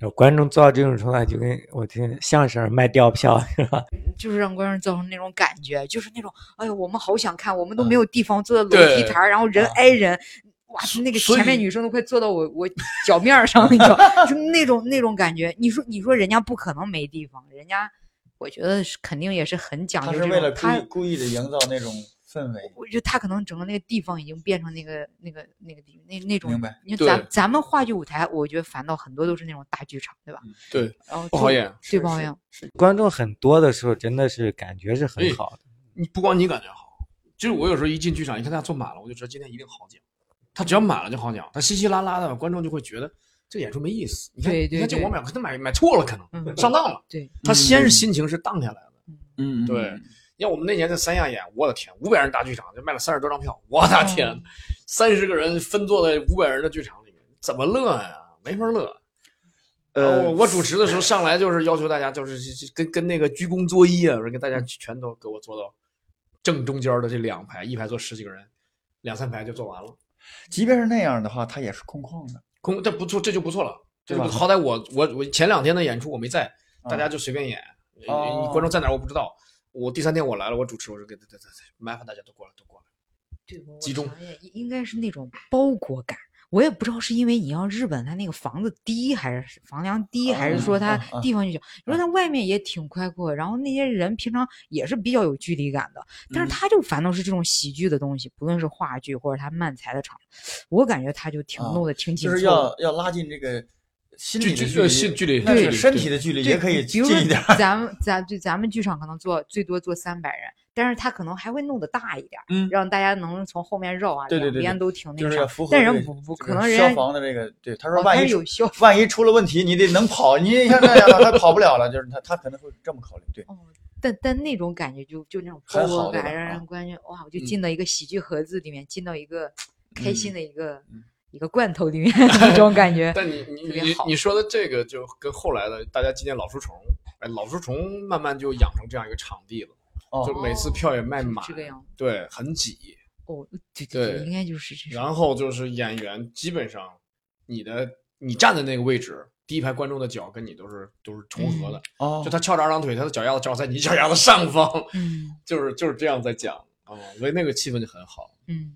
然后观众做到这种程度，就跟我听相声卖吊票是吧？就是让观众造成那种感觉，就是那种，哎呦，我们好想看，我们都没有地方坐在楼梯台儿，然后人挨人，哇，那个前面女生都快坐到我我脚面儿上，你知道，就那种那种感觉。你说你说人家不可能没地方，人家我觉得是肯定也是很讲究。他是为了故意故意的营造那种氛围。我觉得他可能整个那个地方已经变成那个那个那个地那那种。明白你看咱咱们话剧舞台，我觉得反倒很多都是那种大剧场，对吧？对，然后不好演。对不好演。观众很多的时候，真的是感觉是很哎好的。你不光你感觉好，就是我有时候一进剧场，一看大家坐满了，我就知道今天一定好讲。他只要满了就好讲，他稀稀拉拉的，观众就会觉得这个演出没意思。你看，对对对你看这我买可能买买错了，可能嗯，上当了。对，他先是心情是荡下来的。嗯，对你看我们那年在三亚演，我的天，五百人大剧场就卖了三十多张票，我的天嗯，三十个人分坐在五百人的剧场里面，怎么乐呀？没法乐。呃我，主持的时候上来就是要求大家就是跟跟那个鞠躬作揖啊，我说给大家全都给我坐到正中间的这两排，一排坐十几个人，两三排就坐完了。即便是那样的话，它也是空旷的。空这不错，这就不错了。这对吧好歹我我我前两天的演出我没在，大家啊就随便演，哦观众在哪儿我不知道。我第三天我来了，我主持，我说给给给麻烦大家都过来，都过来。对，我集中应该是那种包裹感。我也不知道是因为你要日本它那个房子低，还是房梁低，还是说它地方就小。你说它外面也挺开阔，然后那些人平常也是比较有距离感的，但是嗯他就反倒是这种喜剧的东西，不论是话剧或者他漫才的场，我感觉他就挺啊弄得挺紧就是。要要拉近这个心理的距距离，距离距离对身体的距离也可以近一点。咱们咱就咱们剧场可能坐最多坐三百人，但是他可能还会弄得大一点儿，嗯让大家能从后面绕啊，对对对对两边都挺那就是个但人不不可能人消防的这个，对他说万一有消万一出了问题，你得能跑，你像那样他跑不了了，就是他他可能会这么考虑，对，哦，但但那种感觉就就那种很包裹感，让人感觉哇，我就嗯进到一个喜剧盒子里面，进到一个开心嗯的一个、嗯一个罐头里面 那种感觉。但你你你你说的这个就跟后来的大家纪念老书虫，哎，老书虫慢慢就养成这样一个场地了，哦就每次票也卖满，这个样子对，很挤。哦，对对对，应该就是这样。然后就是演员基本上你的你站的那个位置，第一排观众的脚跟你都是都是重合的，哦就他翘着二郎腿，他的脚丫子正好在你脚丫子上方，嗯就是就是这样在讲哦，所以那个气氛就很好。嗯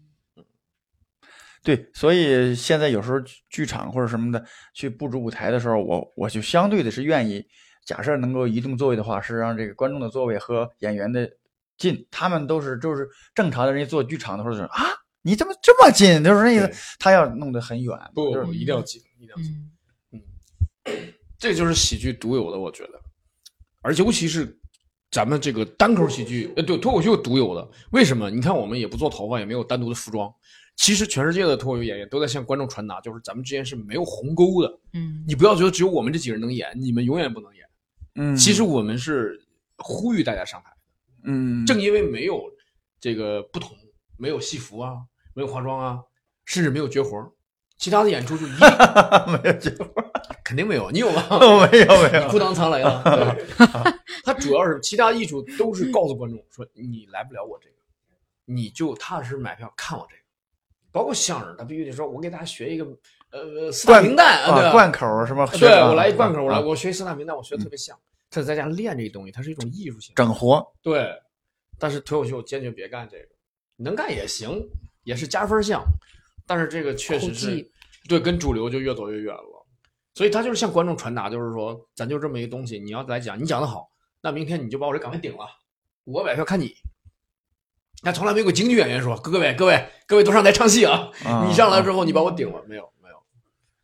对，所以现在有时候剧剧场或者什么的去布置舞台的时候，我我就相对的是愿意，假设能够移动座位的话，是让这个观众的座位和演员的近，他们都是就是正常的人家做剧场的时候就是啊，你怎么这么近？就是那意思他要弄得很远，就是不不，一定要近，一定要近。嗯这就是喜剧独有的，我觉得，而尤其是咱们这个单口喜剧，呃，对脱口秀独有的。为什么？你看，我们也不做头发，也没有单独的服装。其实全世界的脱口秀演员都在向观众传达，就是咱们之间是没有鸿沟的。嗯你不要觉得只有我们这几个人能演，你们永远不能演。嗯，其实我们是呼吁大家上台，嗯，正因为没有这个不同，没有戏服啊，没有化妆啊，甚至没有绝活儿，其他的演出就一定 没有绝活，肯定没有。你有吗？没有没有，裤裆藏雷了。对，他主要是其他艺术都是告诉观众说你来不了我这个，你就踏实买票看我这个。包括相声，他必须得说，我给大家学一个呃四大名旦，对吧啊贯口儿什么？对啊我来一贯口，我来啊我学四大名旦，我学的特别像。他在家练这东西，它是一种艺术性。整活，对，但是脱口秀坚决别干这个，能干也行，也是加分项，但是这个确实是对跟主流就越走越远了。所以他就是向观众传达，就是说，咱就这么一个东西，你要来讲，你讲的好，那明天你就把我这岗位顶了，我买票看你。但从来没有京剧演员说：“各位各位各位都上台唱戏啊！啊你上来之后你把我顶了，没有没有。”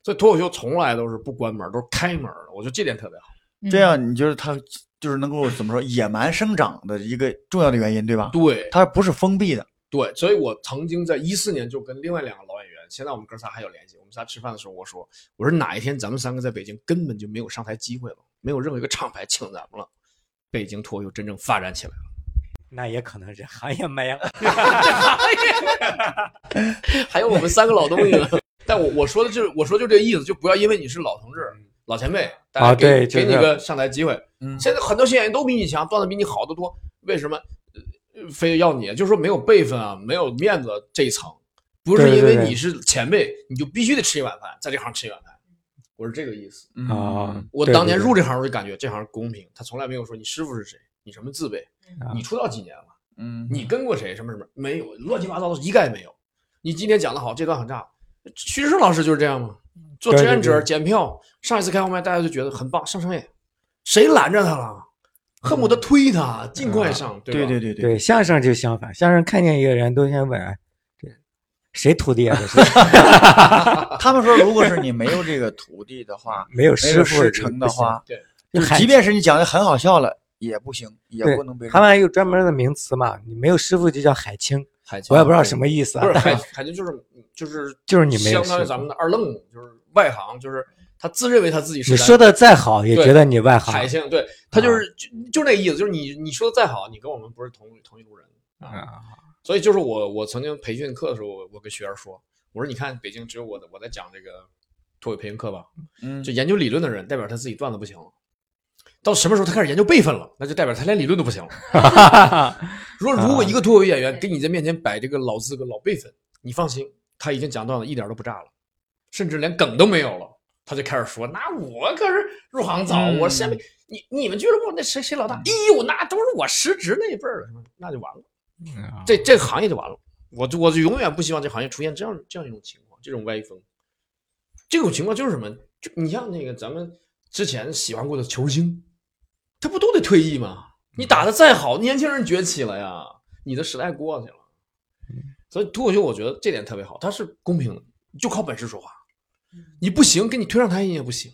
所以脱口秀从来都是不关门，都是开门的。我觉得这点特别好。这样你觉得它就是能够怎么说野蛮生长的一个重要的原因，对吧？对它不是封闭的。对，所以我曾经在一四年就跟另外两个老演员，现在我们哥仨还有联系。我们仨吃饭的时候，我说：“我说哪一天咱们三个在北京根本就没有上台机会了，没有任何一个厂牌请咱们了，北京脱口秀真正发展起来了。”那也可能是行业没了。还有我们三个老东西呢。但我我说的就是我说就这意思，就不要因为你是老同志、老前辈，大家啊给、对就是给你个上台机会。嗯现在很多新演员都比你强，段子比你好得多，为什么呃非要你？就是说没有辈分啊，没有面子这一层，不是因为你是前辈，你就必须得吃一碗饭，在这行吃一碗饭。我是这个意思。嗯啊，我当年入这行，我就感觉这行公平，他从来没有说你师傅是谁，你什么字辈，啊你出道几年了。嗯，你跟过谁？什么什么没有，乱七八糟的一概没有。你今天讲的好，这段很炸。徐志胜老师就是这样嘛，做志愿者检票，上一次开放麦大家就觉得很棒，上商演，谁拦着他了？恨不得推他，尽快上，对？对对对对相声就相反，相声看见一个人都先问，谁徒弟啊？这是 他们说，如果是你没有这个徒弟的话，没有师傅有师承的话，对，就即便是你讲的很好笑了，也不行，也不能被他们还有专门的名词嘛，你没有师傅就叫海清，海清我也不知道什么意思啊不是，海海清就是就是就是你没有相当于咱们的二愣子，就是外行，就是他自认为他自己是你说的再好，也觉得你外行海清，对他就是就就那个意思，就是你你说的再好，你跟我们不是同同一路人啊。啊。所以就是我我曾经培训课的时候，我我跟学员说，我说你看北京只有我的我在讲这个脱口培训课吧，嗯就研究理论的人，代表他自己段子不行了。到什么时候他开始研究辈分了，那就代表他连理论都不行了。如果如果一个脱口秀演员给你在面前摆这个老资格、老辈分，你放心，他已经讲段子一点都不炸了，甚至连梗都没有了，他就开始说：“那我可是入行早，嗯我下面你你们俱乐部那谁谁老大？哎呦，那都是我师侄那一辈儿的，那就完了。”这这个行业就完了。我就我就永远不希望这行业出现这样这样一种情况，这种歪风。这种情况就是什么？就你像那个咱们之前喜欢过的球星，他不都得退役吗？你打的再好，年轻人崛起了呀，你的时代过去了。所以脱口秀我觉得这点特别好，它是公平的，就靠本事说话。你不行，给你推上台你也不行。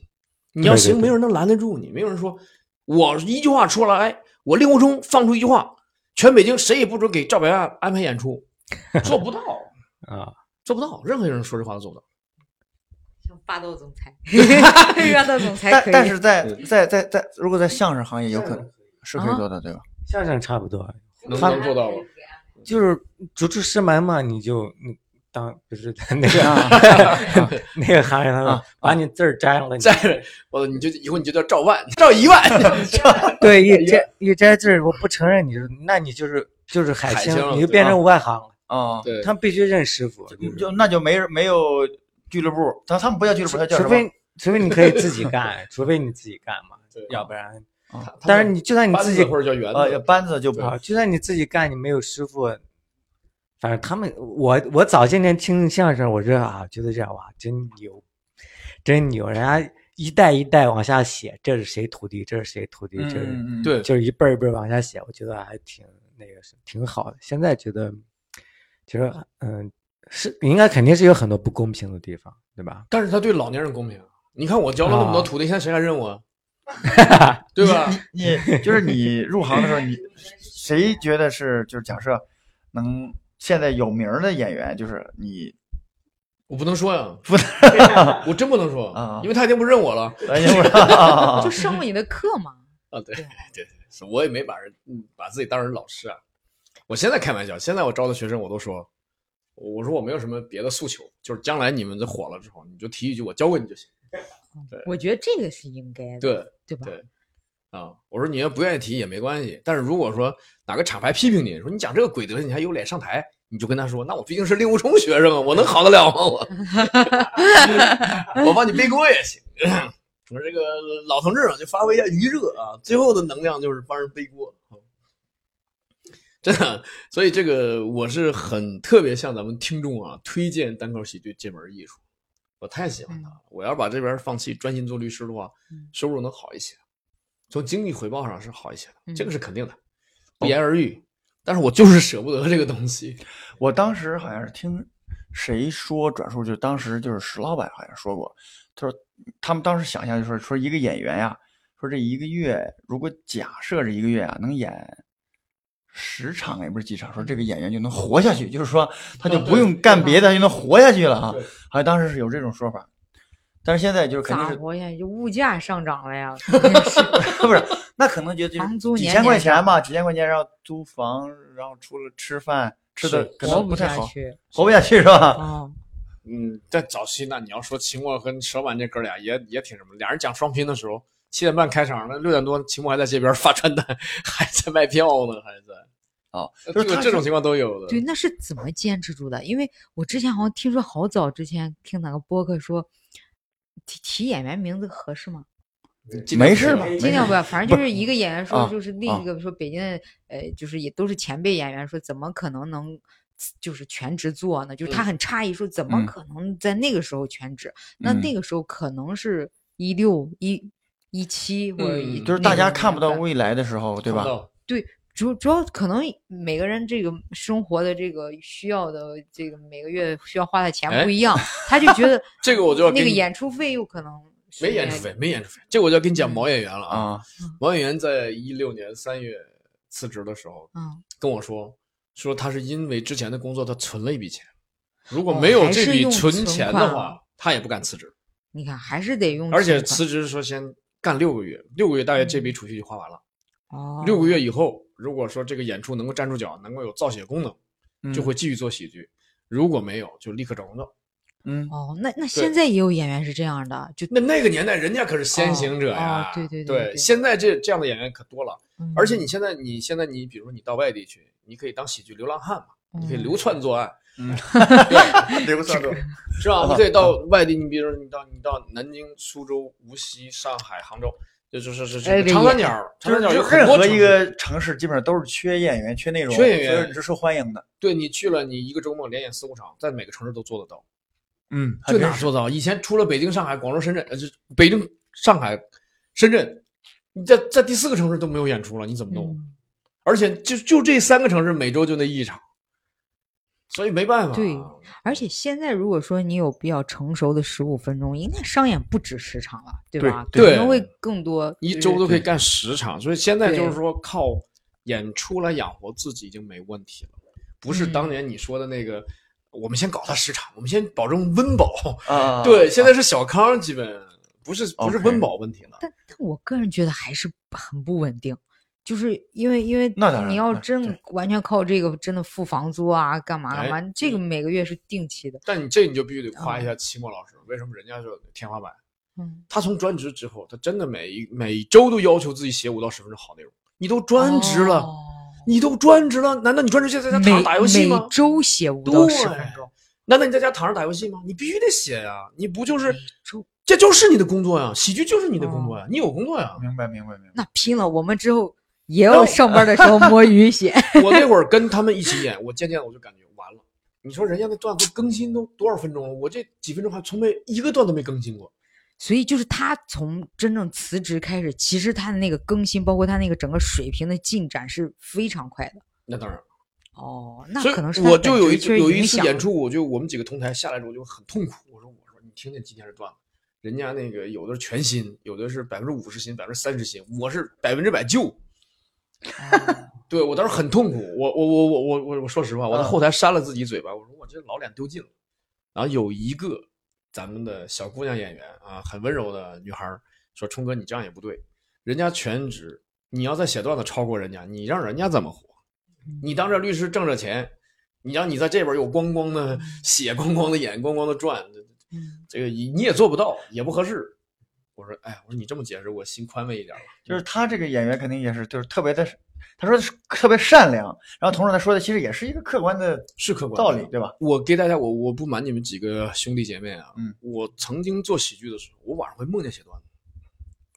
你要行，没有人能拦得住你，没有人说我一句话出来，哎，我令狐冲放出一句话，全北京谁也不准给赵本山安排演出，做不到，啊，做不到，任何人说这话都做不到。像霸道总裁，霸道总裁可以。但但是在在在在，如果在相声行业有可能是可以做的，对吧？相声差不多，能他能做到吗？就是逐出师门嘛，你就你当不是那个啊 那个行业，他说啊把你字儿摘了，摘了我你就以后你就叫赵万，赵一万，对一摘一摘字儿，我不承认你是，那你就是就是海清你就变成外行了。啊，对，他必须认师傅，就那就没人没有俱乐部，他他们不叫俱乐部，他叫什么？除 非除非你可以自己干，除非你自己干嘛 对，要不然。他但是你就算你自己子或者叫园呃，子，班子就不好，就算你自己干，你没有师傅，反正他们，我我早些年听相声，我这啊觉得这样哇，真牛，真牛，人家一代一代往下写，这是谁徒弟，这是谁徒弟，就是、对，就是一辈儿一辈儿往下写，我觉得还挺那个挺好的。现在觉得，其实嗯是应该肯定是有很多不公平的地方，对吧？但是他对老年人公平。你看我教了那么多啊徒弟，现在谁还认我？对吧？你就是你入行的时候，你谁觉得是就是假设能现在有名的演员，就是你我不能说呀，不能我真不能说啊因为他已经不认我了 哎呀 就上过你的课嘛。啊。对对对，是我也没把人嗯把自己当成老师啊。我现在开玩笑，现在我招的学生我都说，我说我没有什么别的诉求，就是将来你们这火了之后，你就提一句我教过你就行。我觉得这个是应该的，对对吧？对啊，我说你要不愿意提也没关系，但是如果说哪个厂牌批评你说你讲这个鬼德行，你还有脸上台，你就跟他说，那我毕竟是令狐冲学生啊，我能好得了吗？我我帮你背锅也行。我说这个老同志啊，就发挥一下余热啊，最后的能量就是帮人背锅。真的，所以这个我是很特别向咱们听众啊推荐单口喜剧这门艺术，我太喜欢它了。我要是把这边放弃，专心做律师的话，嗯收入能好一些，从经济回报上是好一些的，嗯这个是肯定的，不言而喻。但是我就是舍不得这个东西。我当时好像是听谁说转述，就当时就是石老板好像说过，他说他们当时想象就是说一个演员呀，说这一个月如果假设这一个月啊能演十场也不是几场，说这个演员就能活下去，就是说他就嗯不用干别的，就能活下去了哈对。好像当时是有这种说法，但是现在就是肯定是咋活呀？就物价上涨了呀，不是，那可能觉得就房租是几千块钱嘛，几千块钱然后租房，然后除了吃饭吃的可能不太好，活不下去是吧？嗯，嗯，在早期那你要说秦墨和蛇丸这哥俩也也挺什么，俩人讲双拼的时候，七点半开场，那六点多秦牧还在街边发传单，还在卖票呢，还在。哦，这就是他是个这种情况都有的。对，那是怎么坚持住的？因为我之前好像听说，好早之前听哪个播客说，提提演员名字合适吗？没事吧尽量不要，反正就是一个演员说，啊就是另一个说北京的，呃，就是也都是前辈演员说，怎么可能能就是全职做呢？就是他嗯很诧异，说怎么嗯可能在那个时候全职？那嗯那个时候可能是一六一一期或者嗯一就是大家看不到未来的时候，对吧？对，主主要可能每个人这个生活的这个需要的这个每个月需要花的钱哎不一样，他就觉得 这个我就要那个演出费又可能没演出费，没演出费。这我就要跟你讲嗯。毛演员了啊！啊，毛演员在一六年三月辞职的时候嗯，跟我说，说他是因为之前的工作他存了一笔钱，如果哦没有这笔存存钱的款话，他也不敢辞职。你看还是得用而且辞职说先干六个月，六个月大概这笔储蓄就花完了。哦六个月以后，如果说这个演出能够站住脚，能够有造血功能，嗯就会继续做喜剧；如果没有，就立刻找工作。嗯，哦，那那现在也有演员是这样的，就那那个年代，人家可是先行者呀。哦哦对对对对对现在这这样的演员可多了。嗯而且你现在，你现在你比如说你到外地去，你可以当喜剧流浪汉嘛，你可以嗯流窜作案，嗯对，留算了，是吧？你可以到外地，你比如说你到你到南京、苏州、无锡、上海、杭州，就就是是长三角，长三角有就任何一很多城市个城市基本上都是缺演员、缺内容，缺演员所以你是受欢迎的。对你去了，你一个周末连演四五场，在每个城市都做得到。嗯，就哪做到？以前除了北京、上海、广州、深圳，呃，就北京、上海、深圳，你在在第四个城市都没有演出了，你怎么弄？嗯而且就就这三个城市每周就那一场，所以没办法。对而且现在如果说你有比较成熟的十五分钟，应该商演不止十场了，对对吧？对可能会更多，一周都可以干十场，所以现在就是说靠演出来养活自己已经没问题了，不是嗯当年你说的那个，我们先搞他十场，我们先保证温饱。啊，对，现在是小康，基本不是不是温饱问题了。但但我个人觉得还是很不稳定，就是因为因为那你要真完全靠这个真的付房租啊，干嘛干嘛，哎这个每个月是定期的。但你这你就必须得夸一下期末老师，为什么人家就天花板？嗯，他从专职之后，他真的每一每周都要求自己写五到十分钟好内容。你都专职了，哦你都专职了，难道你专职就在在家躺着打游戏吗每？周写五到十对分钟，难道你在家躺着打游戏吗？你必须得写呀！你不就是这就是你的工作呀？喜剧就是你的工作呀，你有工作呀。明白明白明白。那拼了，我们之后也有上班的时候摸鱼写。我那会儿跟他们一起演，我渐渐我就感觉完了。你说人家那段子更新都多少分钟了？我这几分钟还从没一个段都没更新过。所以就是他从真正辞职开始，其实他的那个更新，包括他那个整个水平的进展是非常快的。那当然，哦，那可能是我就有一有一次演出，我就我们几个同台下来之后就很痛苦。我说我说你听听今天这段子，人家那个有的是全新，有的是百分之五十新，百分之三十新，我是百分之百旧。哦对我当时很痛苦，我我我我我我我说实话，我在嗯后台扇了自己嘴巴，我说我这老脸丢尽了。然后有一个咱们的小姑娘演员啊，很温柔的女孩说：“冲哥，你这样也不对，人家全职，你要再写段子超过人家，你让人家怎么活？你当这律师挣着钱，你让你在这边又咣咣的写，咣咣的演，咣咣的赚，这个你也做不到，也不合适。”我说：“哎，我说你这么解释，我心宽慰一点了。”就是他这个演员肯定也是，就是特别的，他说的是特别善良，然后同时他说的其实也是一个客观的是客观道理，对吧？我给大家，我我不瞒你们几个兄弟姐妹啊，嗯，我曾经做喜剧的时候，我晚上会梦见写段子，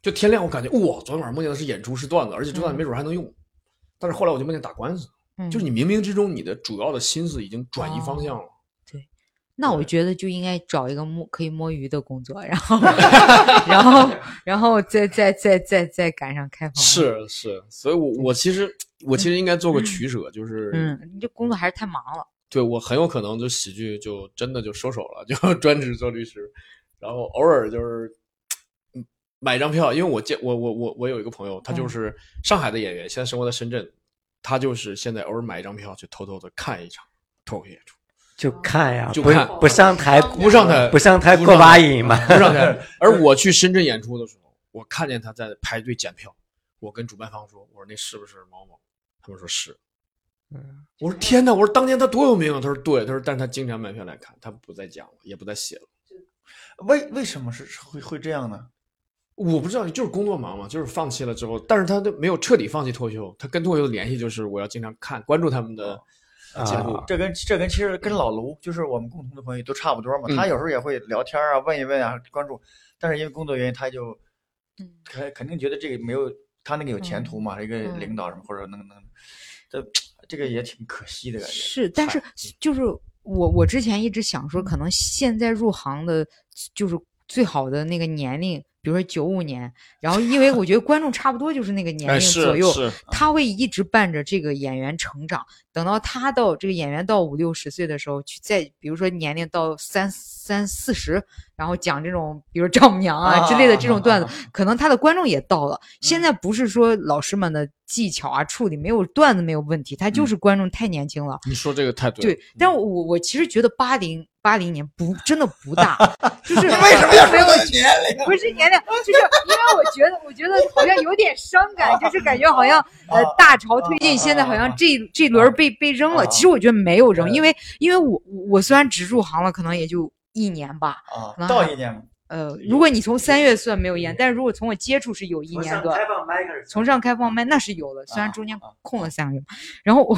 就天亮我感觉哇，昨天晚上梦见的是演出是段子，而且这段子没准还能用，但是后来我就梦见打官司，嗯就是你冥冥之中你的主要的心思已经转移方向了，那我觉得就应该找一个摸可以摸鱼的工作，然后 然后然后再再再再再赶上开放。是是，所以我我其实我其实应该做个取舍，就是嗯，你这工作还是太忙了。对我很有可能就喜剧就真的就收手了，就 专职做律师，然后偶尔就是嗯买张票，因为我见我我我我有一个朋友，他就是上海的演员，现在生活在深圳，他就是现在偶尔买一张票去偷偷的看一场脱口秀演出，就看呀，就看不上台不上台不上台过把瘾嘛。不上台。而我去深圳演出的时候，我看见他在排队检票，我跟主办方说，我说那是不是某某？他们说是。嗯我说天哪！我说当年他多有名啊！他说对，他说但是他经常买票来看，他不再讲了，也不再写了。为为什么是会会这样呢？我不知道，就是工作忙嘛，就是放弃了之后，但是他都没有彻底放弃脱口秀，他跟脱口秀的联系就是我要经常看关注他们的啊这跟这跟其实跟老卢就是我们共同的朋友都差不多嘛。嗯他有时候也会聊天啊，问一问啊，关注，但是因为工作原因，他就嗯肯肯定觉得这个没有他那个有前途嘛，一个嗯领导什么或者能能，这这个也挺可惜的感觉。是，但是就是我我之前一直想说，可能现在入行的，就是最好的那个年龄，比如说九五年，然后因为我觉得观众差不多就是那个年哎，龄左右，他会一直伴着这个演员成长，等到他到这个演员到五六十岁的时候，去再比如说年龄到三三四十，然后讲这种比如丈母娘啊之类的这种段子，可能他的观众也到了。现在不是说老师们的技巧啊处理没有段子没有问题，他就是观众太年轻了。你说这个太对了。对，但我我我其实觉得八零八零年不真的不大，就是为什么要没有说年龄？不是年龄，就是因为我觉得，我觉得好像有点伤感，就是感觉好像呃大潮推进，现在好像这这轮儿被被扔了。其实我觉得没有扔，因为因为我我虽然只入行了，可能也就一年吧，啊到一年嘛，呃，如果你从三月算没有一年，但是如果从我接触是有一年多，放麦开始从上开放麦那是有的，虽然啊中间啊空了三个月。然后我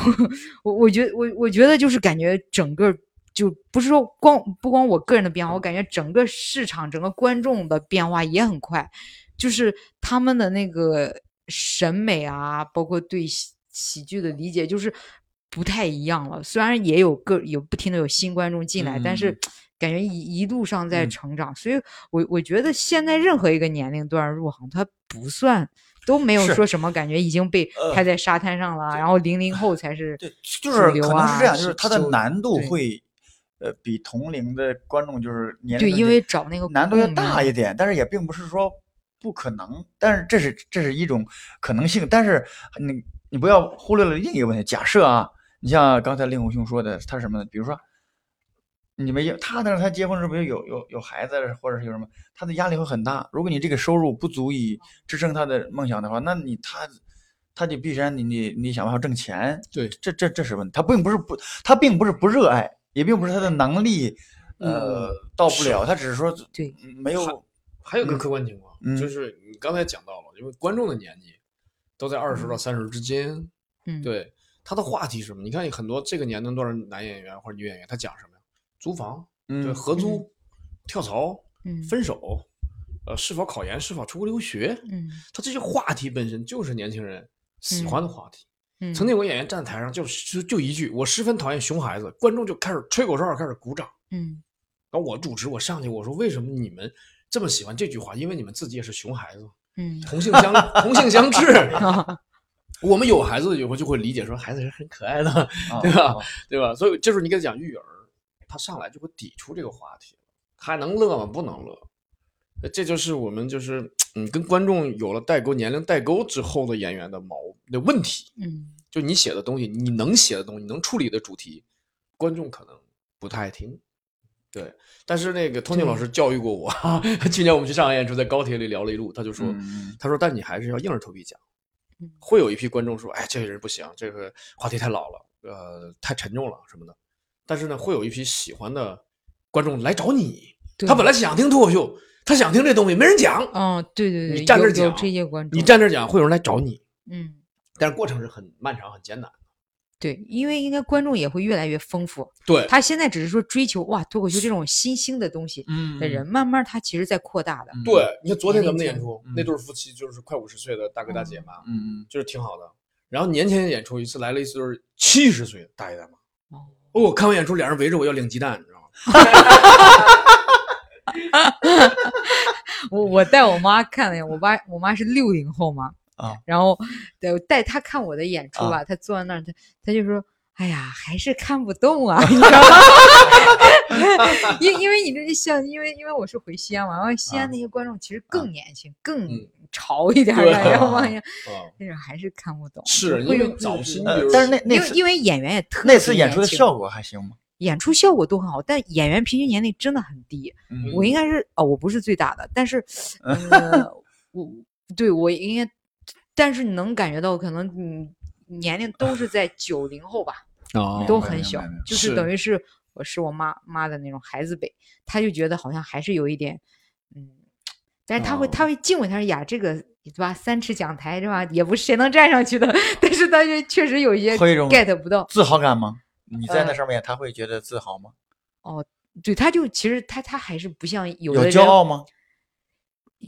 我我觉得我我觉得就是感觉整个就不是说光不光我个人的变化，我感觉整个市场整个观众的变化也很快，就是他们的那个审美啊，包括对喜喜剧的理解，就是不太一样了。虽然也有个有不停的有新观众进来，但是嗯 感觉一一路上在嗯成长，所以我我觉得现在任何一个年龄段入行，它不算都没有说什么感觉已经被呃拍在沙滩上了，然后零零后才是对，就是啊可能是这样，就是是它的难度会，呃，比同龄的观众就是年龄对，因为找那个难度要大一点，但是也并不是说不可能，但是这是这是一种可能性，但是你你不要忽略了另一个问题。假设啊，你像刚才令狐兄说的，他什么呢？比如说，你们他但是他结婚时候有有有孩子，或者是有什么，他的压力会很大。如果你这个收入不足以支撑他的梦想的话，那你他他就必然你你你想办法挣钱，对这这这是问题。他并不是不他并不是不热爱，也并不是他的能力呃到不了，他只是说对嗯没有还有个客观情况，嗯就是你刚才讲到了，因为观众的年纪都在二十到三十之间，嗯，对他的话题是什么？你看很多这个年龄段的男演员或者女演员，他讲什么呀？租房，对，嗯合租、跳槽、嗯分手，呃，是否考研，是否出国留学，嗯他这些话题本身就是年轻人喜欢的话题。嗯，曾经有个演员站在台上就就就一句：“我十分讨厌熊孩子。”观众就开始吹口哨，开始鼓掌。嗯然后我主持，我上去我说：“为什么你们这么喜欢这句话？因为你们自己也是熊孩子，嗯同性相同性相斥。我们有孩子以后就会理解说孩子是很可爱的，啊对吧啊对吧？所以这时候你给他讲育儿，他上来就会抵触这个话题，还能乐吗？不能乐。呃这就是我们就是嗯，跟观众有了代沟、年龄代沟之后的演员的毛的问题。嗯就你写的东西，你能写的东西，你能处理的主题，观众可能不太爱听。对，但是那个通庆老师教育过我，去年我们去上海演出，在高铁里聊了一路，他就说，嗯他说，但你还是要硬着头皮讲嗯。会有一批观众说，哎，这个人不行，这个话题太老了，呃，太沉重了什么的。但是呢，会有一批喜欢的观众来找你，他本来想听脱口秀，他想听这东西，没人讲，哦，对对对，你站这讲这些观众，你站这儿讲，会有人来找你，嗯。但是过程是很漫长、很艰难的。对，因为应该观众也会越来越丰富。对，他现在只是说追求哇脱口秀这种新兴的东西嗯的人，慢慢他其实在扩大的。嗯对，你看昨天咱们的演出，嗯那对夫妻就是快五十岁的大哥大姐嘛，嗯嗯就是挺好的。然后年前演出一次来了一次就是七十岁的大爷大妈，哦，我，看完演出俩人围着我要领鸡蛋，你知道吗？我我带我妈看了，我妈我妈是六零后嘛，啊，然后对我带他看我的演出啊吧，她坐在那儿，他他就说。哎呀，还是看不懂啊，你知道吗？因因为你这像，因为因为我是回西安嘛，然后西安啊那些观众其实更年轻、更嗯潮一点的，然后嘛，啊那种还是看不懂。是因为早但是那那因为演员也特那次演出的效果还行吗？演出效果都很好，但演员平均年龄真的很低。嗯我应该是哦，我不是最大的，但是 呃，我对我应该，但是你能感觉到可能你年龄都是在九零后吧，哦都很小就是是等于是我是我妈妈的那种孩子辈，他就觉得好像还是有一点嗯，但是他会、他会敬畏，他说呀这个。对吧？三尺讲台是吧？也不是谁能站上去的，但是他就确实有一些 get 不到。自豪感吗？你在那呃上面，他会觉得自豪吗？哦，对，他就其实他他还是不像有有的人骄傲吗？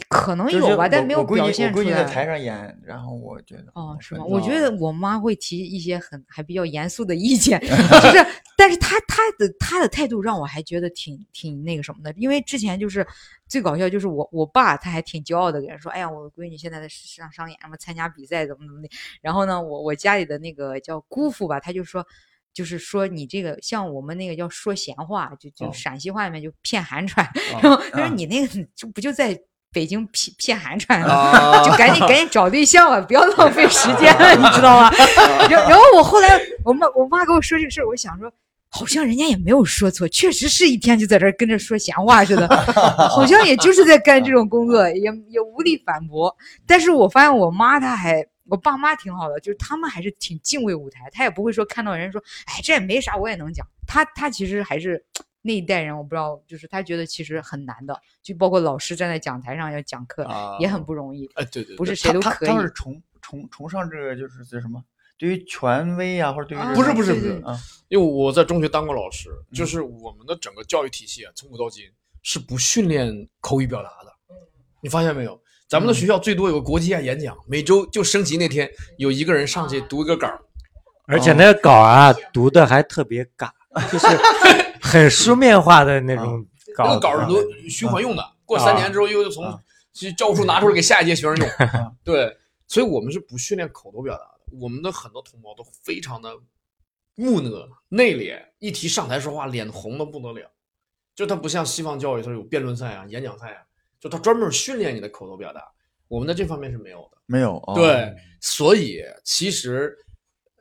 可能有吧，但没有表现出来我闺女在。台上演，然后我觉得哦，是吗？我觉得我妈会提一些很还比较严肃的意见，就是，但是她她的她的态度让我还觉得挺挺那个什么的，因为之前就是最搞笑就是我我爸他还挺骄傲的给人说，哎呀，我闺女现在在上商演什么参加比赛怎么怎么的，然后呢，我我家里的那个叫姑父吧，他就说。就是说你这个像我们那个叫说闲话，就就哦陕西话里面就骗寒川，啊然后他啊说你那个就不就在北京骗骗寒川吗？啊 就赶紧赶紧找对象吧，不要浪费时间了，你知道吗？然然后我后来我妈我妈跟我说这个事儿，我想说。好像人家也没有说错，确实是一天就在这儿跟着说闲话似的，好像也就是在干这种工作，也也无力反驳。但是我发现我妈她还，我爸妈挺好的，就是他们还是挺敬畏舞台，他也不会说看到人说，哎，这也没啥，我也能讲。他他其实还是那一代人，我不知道，就是他觉得其实很难的，就包括老师站在讲台上要讲课，啊也很不容易，哎，对对，不是谁都可以。他是崇崇崇尚这个就是这什么？对于权威啊，或者对于啊不是不是不是啊，因为我在中学当过老师，嗯就是我们的整个教育体系啊，从古到今是不训练口语表达的。你发现没有？咱们的学校最多有个国际演讲，每周就升旗那天有一个人上去读一个稿，而且那个稿啊，读的还特别尬，就是很书面化的那种那稿那。个稿是都循环用的，过三年之后又从教务处拿出来给下一届学生用啊。对，所以我们是不训练口头表达的。我们的很多同胞都非常的木讷、内敛，一提上台说话脸红的不得了。就他不像西方教育，他有辩论赛啊、演讲赛啊，就他专门训练你的口头表达。我们在这方面是没有的。没有哦对，所以其实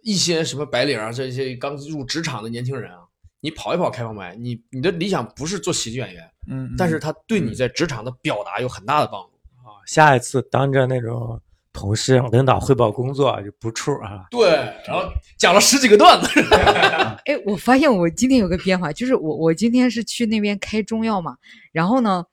一些什么白领啊，这些刚入职场的年轻人啊，你跑一跑开放麦，你你的理想不是做喜剧演员，嗯，嗯但是他对你在职场的表达有很大的帮助。啊下一次当着那种同事、领导汇报工作就不怵啊。对，然后讲了十几个段子，哎，我发现我今天有个变化，就是我我今天是去那边开中药嘛，然后呢，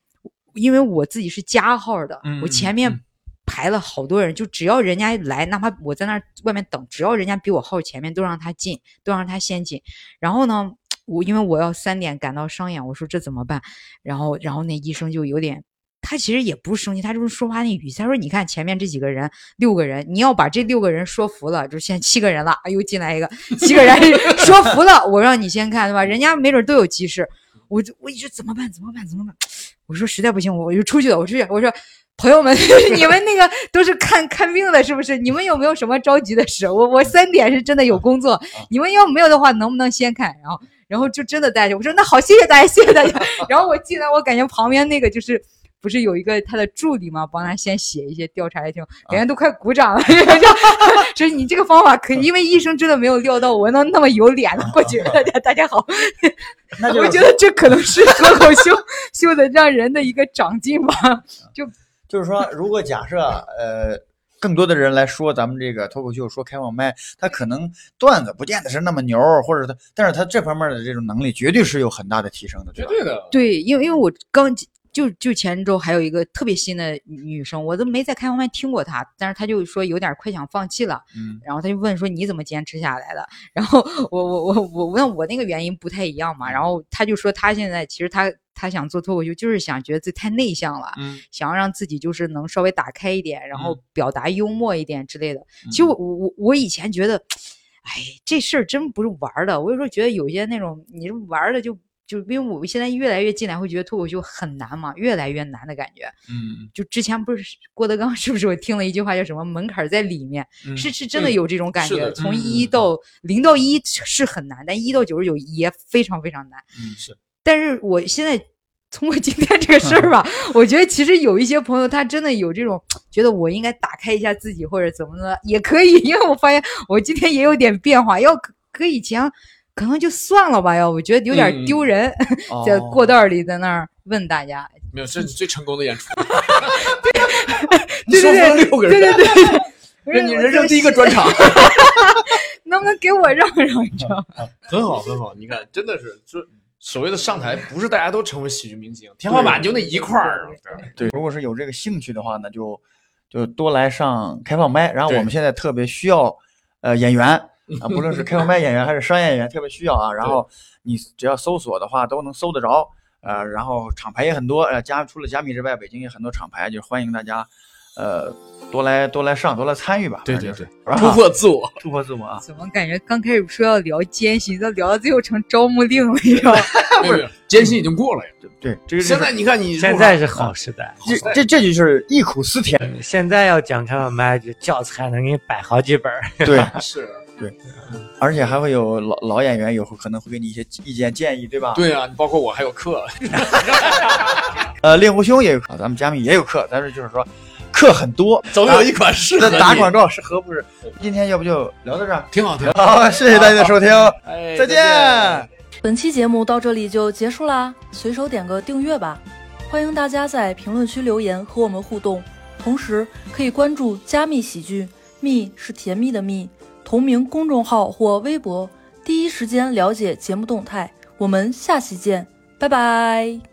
因为我自己是加号的，我前面嗯排了好多人，就只要人家来，哪怕我在那儿外面等，只要人家比我号前面，都让他进，都让他先进。然后呢，我因为我要三点赶到商演，我说这怎么办？然后然后那医生就有点。他其实也不是生气，他就是说话那语气。他说：“你看前面这几个人，六个人，你要把这六个人说服了，就现在七个人了，哎又进来一个，七个人 说服了，我让你先看，对吧？人家没准都有急事，我就我一直怎么办？怎么办？怎么办？我说实在不行，我我就出去了，我出去，我说朋友们，你们那个都是看看病的，是不是？你们有没有什么着急的事？我我三点是真的有工作，你们要没有的话，能不能先看？然后然后就真的带着，我说那好，谢谢大家，谢谢大家。然后我进来，我感觉旁边那个就是。不是有一个他的助理嘛？帮他先写一些调查的情况，人家都快鼓掌了。就是你这个方法可以，因为医生真的没有料到我能那么有脸的过去。大家大家好，我觉得这可能是 脱口秀秀的让人的一个长进吧。就就是说，如果假设呃更多的人来说咱们这个脱口秀，说开放麦，他可能段子不见得是那么牛儿，或者他，但是他这方面的这种能力绝对是有很大的提升的，对吧？绝对的。对，因为因为我刚就就前周还有一个特别新的女生，我都没在开放麦听过她，但是她就说有点快想放弃了，嗯然后她就问说你怎么坚持下来的？然后我我我我问我那个原因不太一样嘛，然后她就说她现在其实她她想做脱口秀，就是想觉得自己太内向了，嗯想要让自己就是能稍微打开一点，然后嗯表达幽默一点之类的。其实我我我我以前觉得，哎，这事儿真不是玩儿的。我有时候觉得有些那种你这玩儿的就就因为我们现在越来越进来，会觉得脱口秀很难嘛，越来越难的感觉。嗯，就之前不是郭德纲 是不是我听了一句话叫什么门槛儿在里面，嗯是是真的有这种感觉，是从嗯一到零到一是很难，但一到九十九也非常非常难。嗯是，但是我现在通过今天这个事儿吧，我觉得其实有一些朋友他真的有这种觉得我应该打开一下自己或者怎么的也可以，因为我发现我今天也有点变化，要可可以前可能就算了吧，要我觉得有点嗯丢人，在哦过道儿里在那儿问大家，没有，这是你最成功的演出。你对对对六个人，对对对对，这你人生第一个专场，能不能给我让让一让？很好很好。你看，真的是，就所谓的上台，不是大家都成为喜剧明星，天花板就那一块儿。对，如果是有这个兴趣的话呢，就就多来上开放麦。然后我们现在特别需要呃演员 啊，不论是开放麦演员还是商业演员，特别需要啊。然后你只要搜索的话，都能搜得着。呃，然后厂牌也很多，呃，加除了加密之外，北京也很多厂牌，就欢迎大家呃多来多来上，多来参与吧。对对对突？破自我。突破自我啊！怎么感觉刚开始说要聊艰辛，这聊到最后成招募令了，你知道吗？没有没有，艰辛已经过了呀。对，这个现在你看你现在是好时代。这这这就是忆苦思甜。嗯现在要讲开放麦，就教材能给你摆好几本儿。对，是，对而且还会有老老演员有可能会给你一些意见建议，对吧？对啊，包括我还有课，呃，令狐兄也有课，咱们嘉宾也有课，但是就是说课很多，总有一款适合打广告适合不是？今天要不就聊到这儿，挺好挺好。好，谢谢大家的收听，哎再见。本期节目到这里就结束啦，随手点个订阅吧。欢迎大家在评论区留言和我们互动，同时可以关注“加密喜剧”，蜜是甜蜜的蜜，同名公众号或微博，第一时间了解节目动态。我们下期见，拜拜。